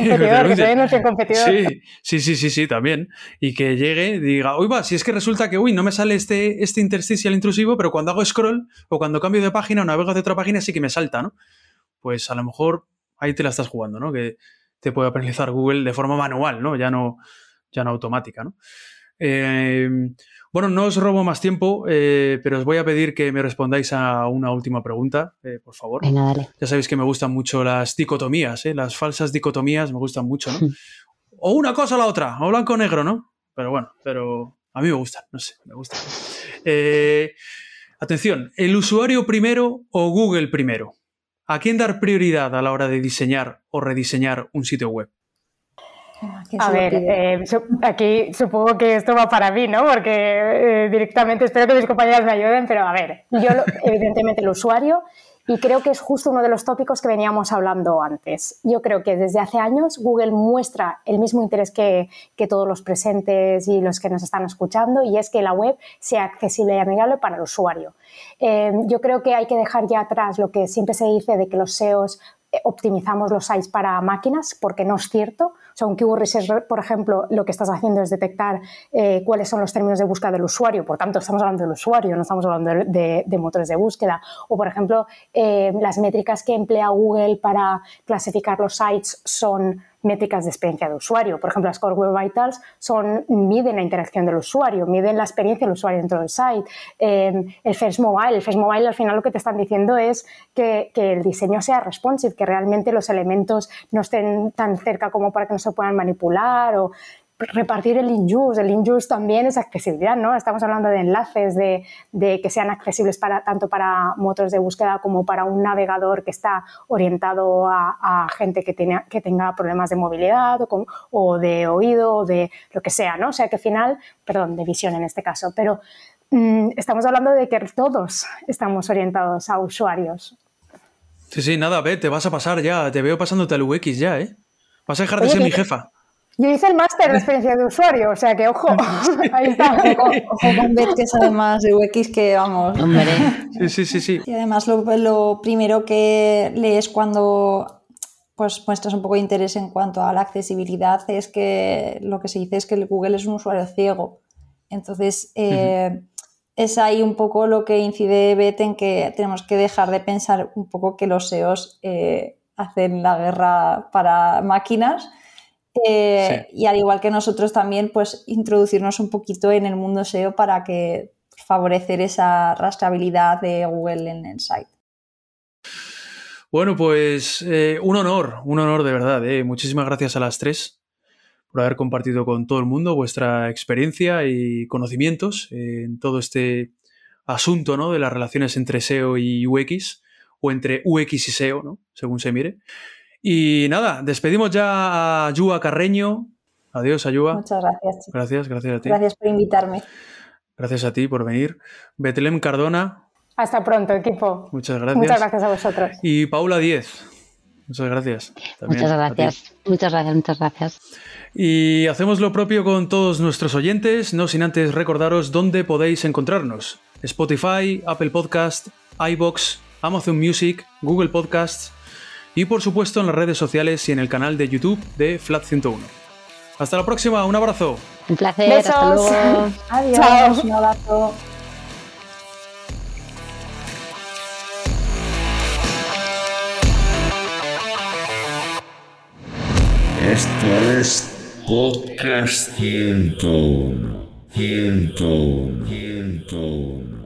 [SPEAKER 1] sí, sí, sí, sí, también. Y que llegue y diga, uy, va, si es que resulta que, uy, no me sale este, este intersticial intrusivo, pero cuando hago scroll o cuando cambio de página o navego de otra página sí que me salta, ¿no? Pues a lo mejor ahí te la estás jugando, ¿no? Que te puede penalizar Google de forma manual, ¿no? Ya no, ya no automática. ¿no? Eh, bueno, no os robo más tiempo, eh, pero os voy a pedir que me respondáis a una última pregunta, eh, por favor. Ya sabéis que me gustan mucho las dicotomías, las falsas dicotomías me gustan mucho, ¿no? o una cosa o la otra, o blanco o negro, ¿no? Pero bueno, pero a mí me gustan, no sé, me gustan. atención, ¿el usuario primero o Google primero? ¿A quién dar prioridad a la hora de diseñar o rediseñar un sitio web?
[SPEAKER 3] A ver, eh, aquí supongo que esto va para mí, ¿no? Porque eh, directamente espero que mis compañeras me ayuden, pero a ver, yo evidentemente el usuario y creo que es justo uno de los tópicos que veníamos hablando antes. Yo creo que desde hace años Google muestra el mismo interés que, que todos los presentes y los que nos están escuchando y es que la web sea accesible y amigable para el usuario. Eh, yo creo que hay que dejar ya atrás lo que siempre se dice de que los SEOs optimizamos los sites para máquinas, porque no es cierto. O sea, un keyword por ejemplo, lo que estás haciendo es detectar eh, cuáles son los términos de búsqueda del usuario. Por tanto, estamos hablando del usuario, no estamos hablando de, motores de búsqueda. O, por ejemplo, eh, las métricas que emplea Google para clasificar los sites son métricas de experiencia de usuario. Por ejemplo, las Core Web Vitals son, miden la interacción del usuario, miden la experiencia del usuario dentro del site. Em, el First Mobile, el First Mobile al final lo que te están diciendo es que, que, el diseño sea responsive, que realmente los elementos no estén tan cerca como para que no se puedan manipular o repartir el in-use. El in-use también es accesibilidad, ¿no? Estamos hablando de enlaces, de, que sean accesibles para, tanto para motores de búsqueda como para un navegador que está orientado a, gente que, que tenga problemas de movilidad o, de oído o de lo que sea, ¿no? O sea que al final, perdón, de visión en este caso, pero mm, estamos hablando de que todos estamos orientados a usuarios.
[SPEAKER 1] Sí, sí, nada, ve, te vas a pasar ya, te veo pasándote al UX ya, ¿eh? Vas a dejar de ser mi jefa.
[SPEAKER 3] Yo hice el máster de experiencia de usuario, o sea que ojo, ahí está.
[SPEAKER 4] Ojo, con Beth que sabe más de UX que vamos.
[SPEAKER 2] Hombre.
[SPEAKER 1] Sí, sí, sí, sí.
[SPEAKER 4] Y además lo, primero que lees cuando pues muestras un poco de interés en cuanto a la accesibilidad es que lo que se dice es que el Google es un usuario ciego. Entonces, eh, es ahí un poco lo que incide Beth en que tenemos que dejar de pensar un poco que los SEOs eh, hacen la guerra para máquinas eh, y al igual que nosotros también, pues introducirnos un poquito en el mundo SEO para que favorecer esa rastreabilidad de Google en el site.
[SPEAKER 1] Bueno, pues eh, un honor, un honor de verdad. Eh. Muchísimas gracias a las tres por haber compartido con todo el mundo vuestra experiencia y conocimientos en todo este asunto ¿no? de las relaciones entre SEO y UX, o entre UX y SEO, ¿no? según se mire. Y nada, despedimos ya a Yua Carreño. Adiós, Ayua.
[SPEAKER 4] Muchas gracias.
[SPEAKER 1] Gracias, gracias a ti.
[SPEAKER 4] Gracias por invitarme.
[SPEAKER 1] Gracias a ti por venir. Betlem Cardona.
[SPEAKER 3] Hasta pronto, equipo.
[SPEAKER 1] Muchas gracias.
[SPEAKER 3] Muchas gracias a vosotros.
[SPEAKER 1] Y Paula Diez. Muchas gracias.
[SPEAKER 2] muchas gracias. Muchas gracias, muchas gracias.
[SPEAKER 1] Y hacemos lo propio con todos nuestros oyentes, no sin antes recordaros dónde podéis encontrarnos. Spotify, Apple Podcast, iBox, Amazon Music, Google Podcasts y por supuesto en las redes sociales y en el canal de YouTube de Flat101. Hasta la próxima, un abrazo.
[SPEAKER 2] Un placer, hasta luego.
[SPEAKER 4] Adiós, un abrazo.
[SPEAKER 5] Esto es Podcast 101. 101. 101.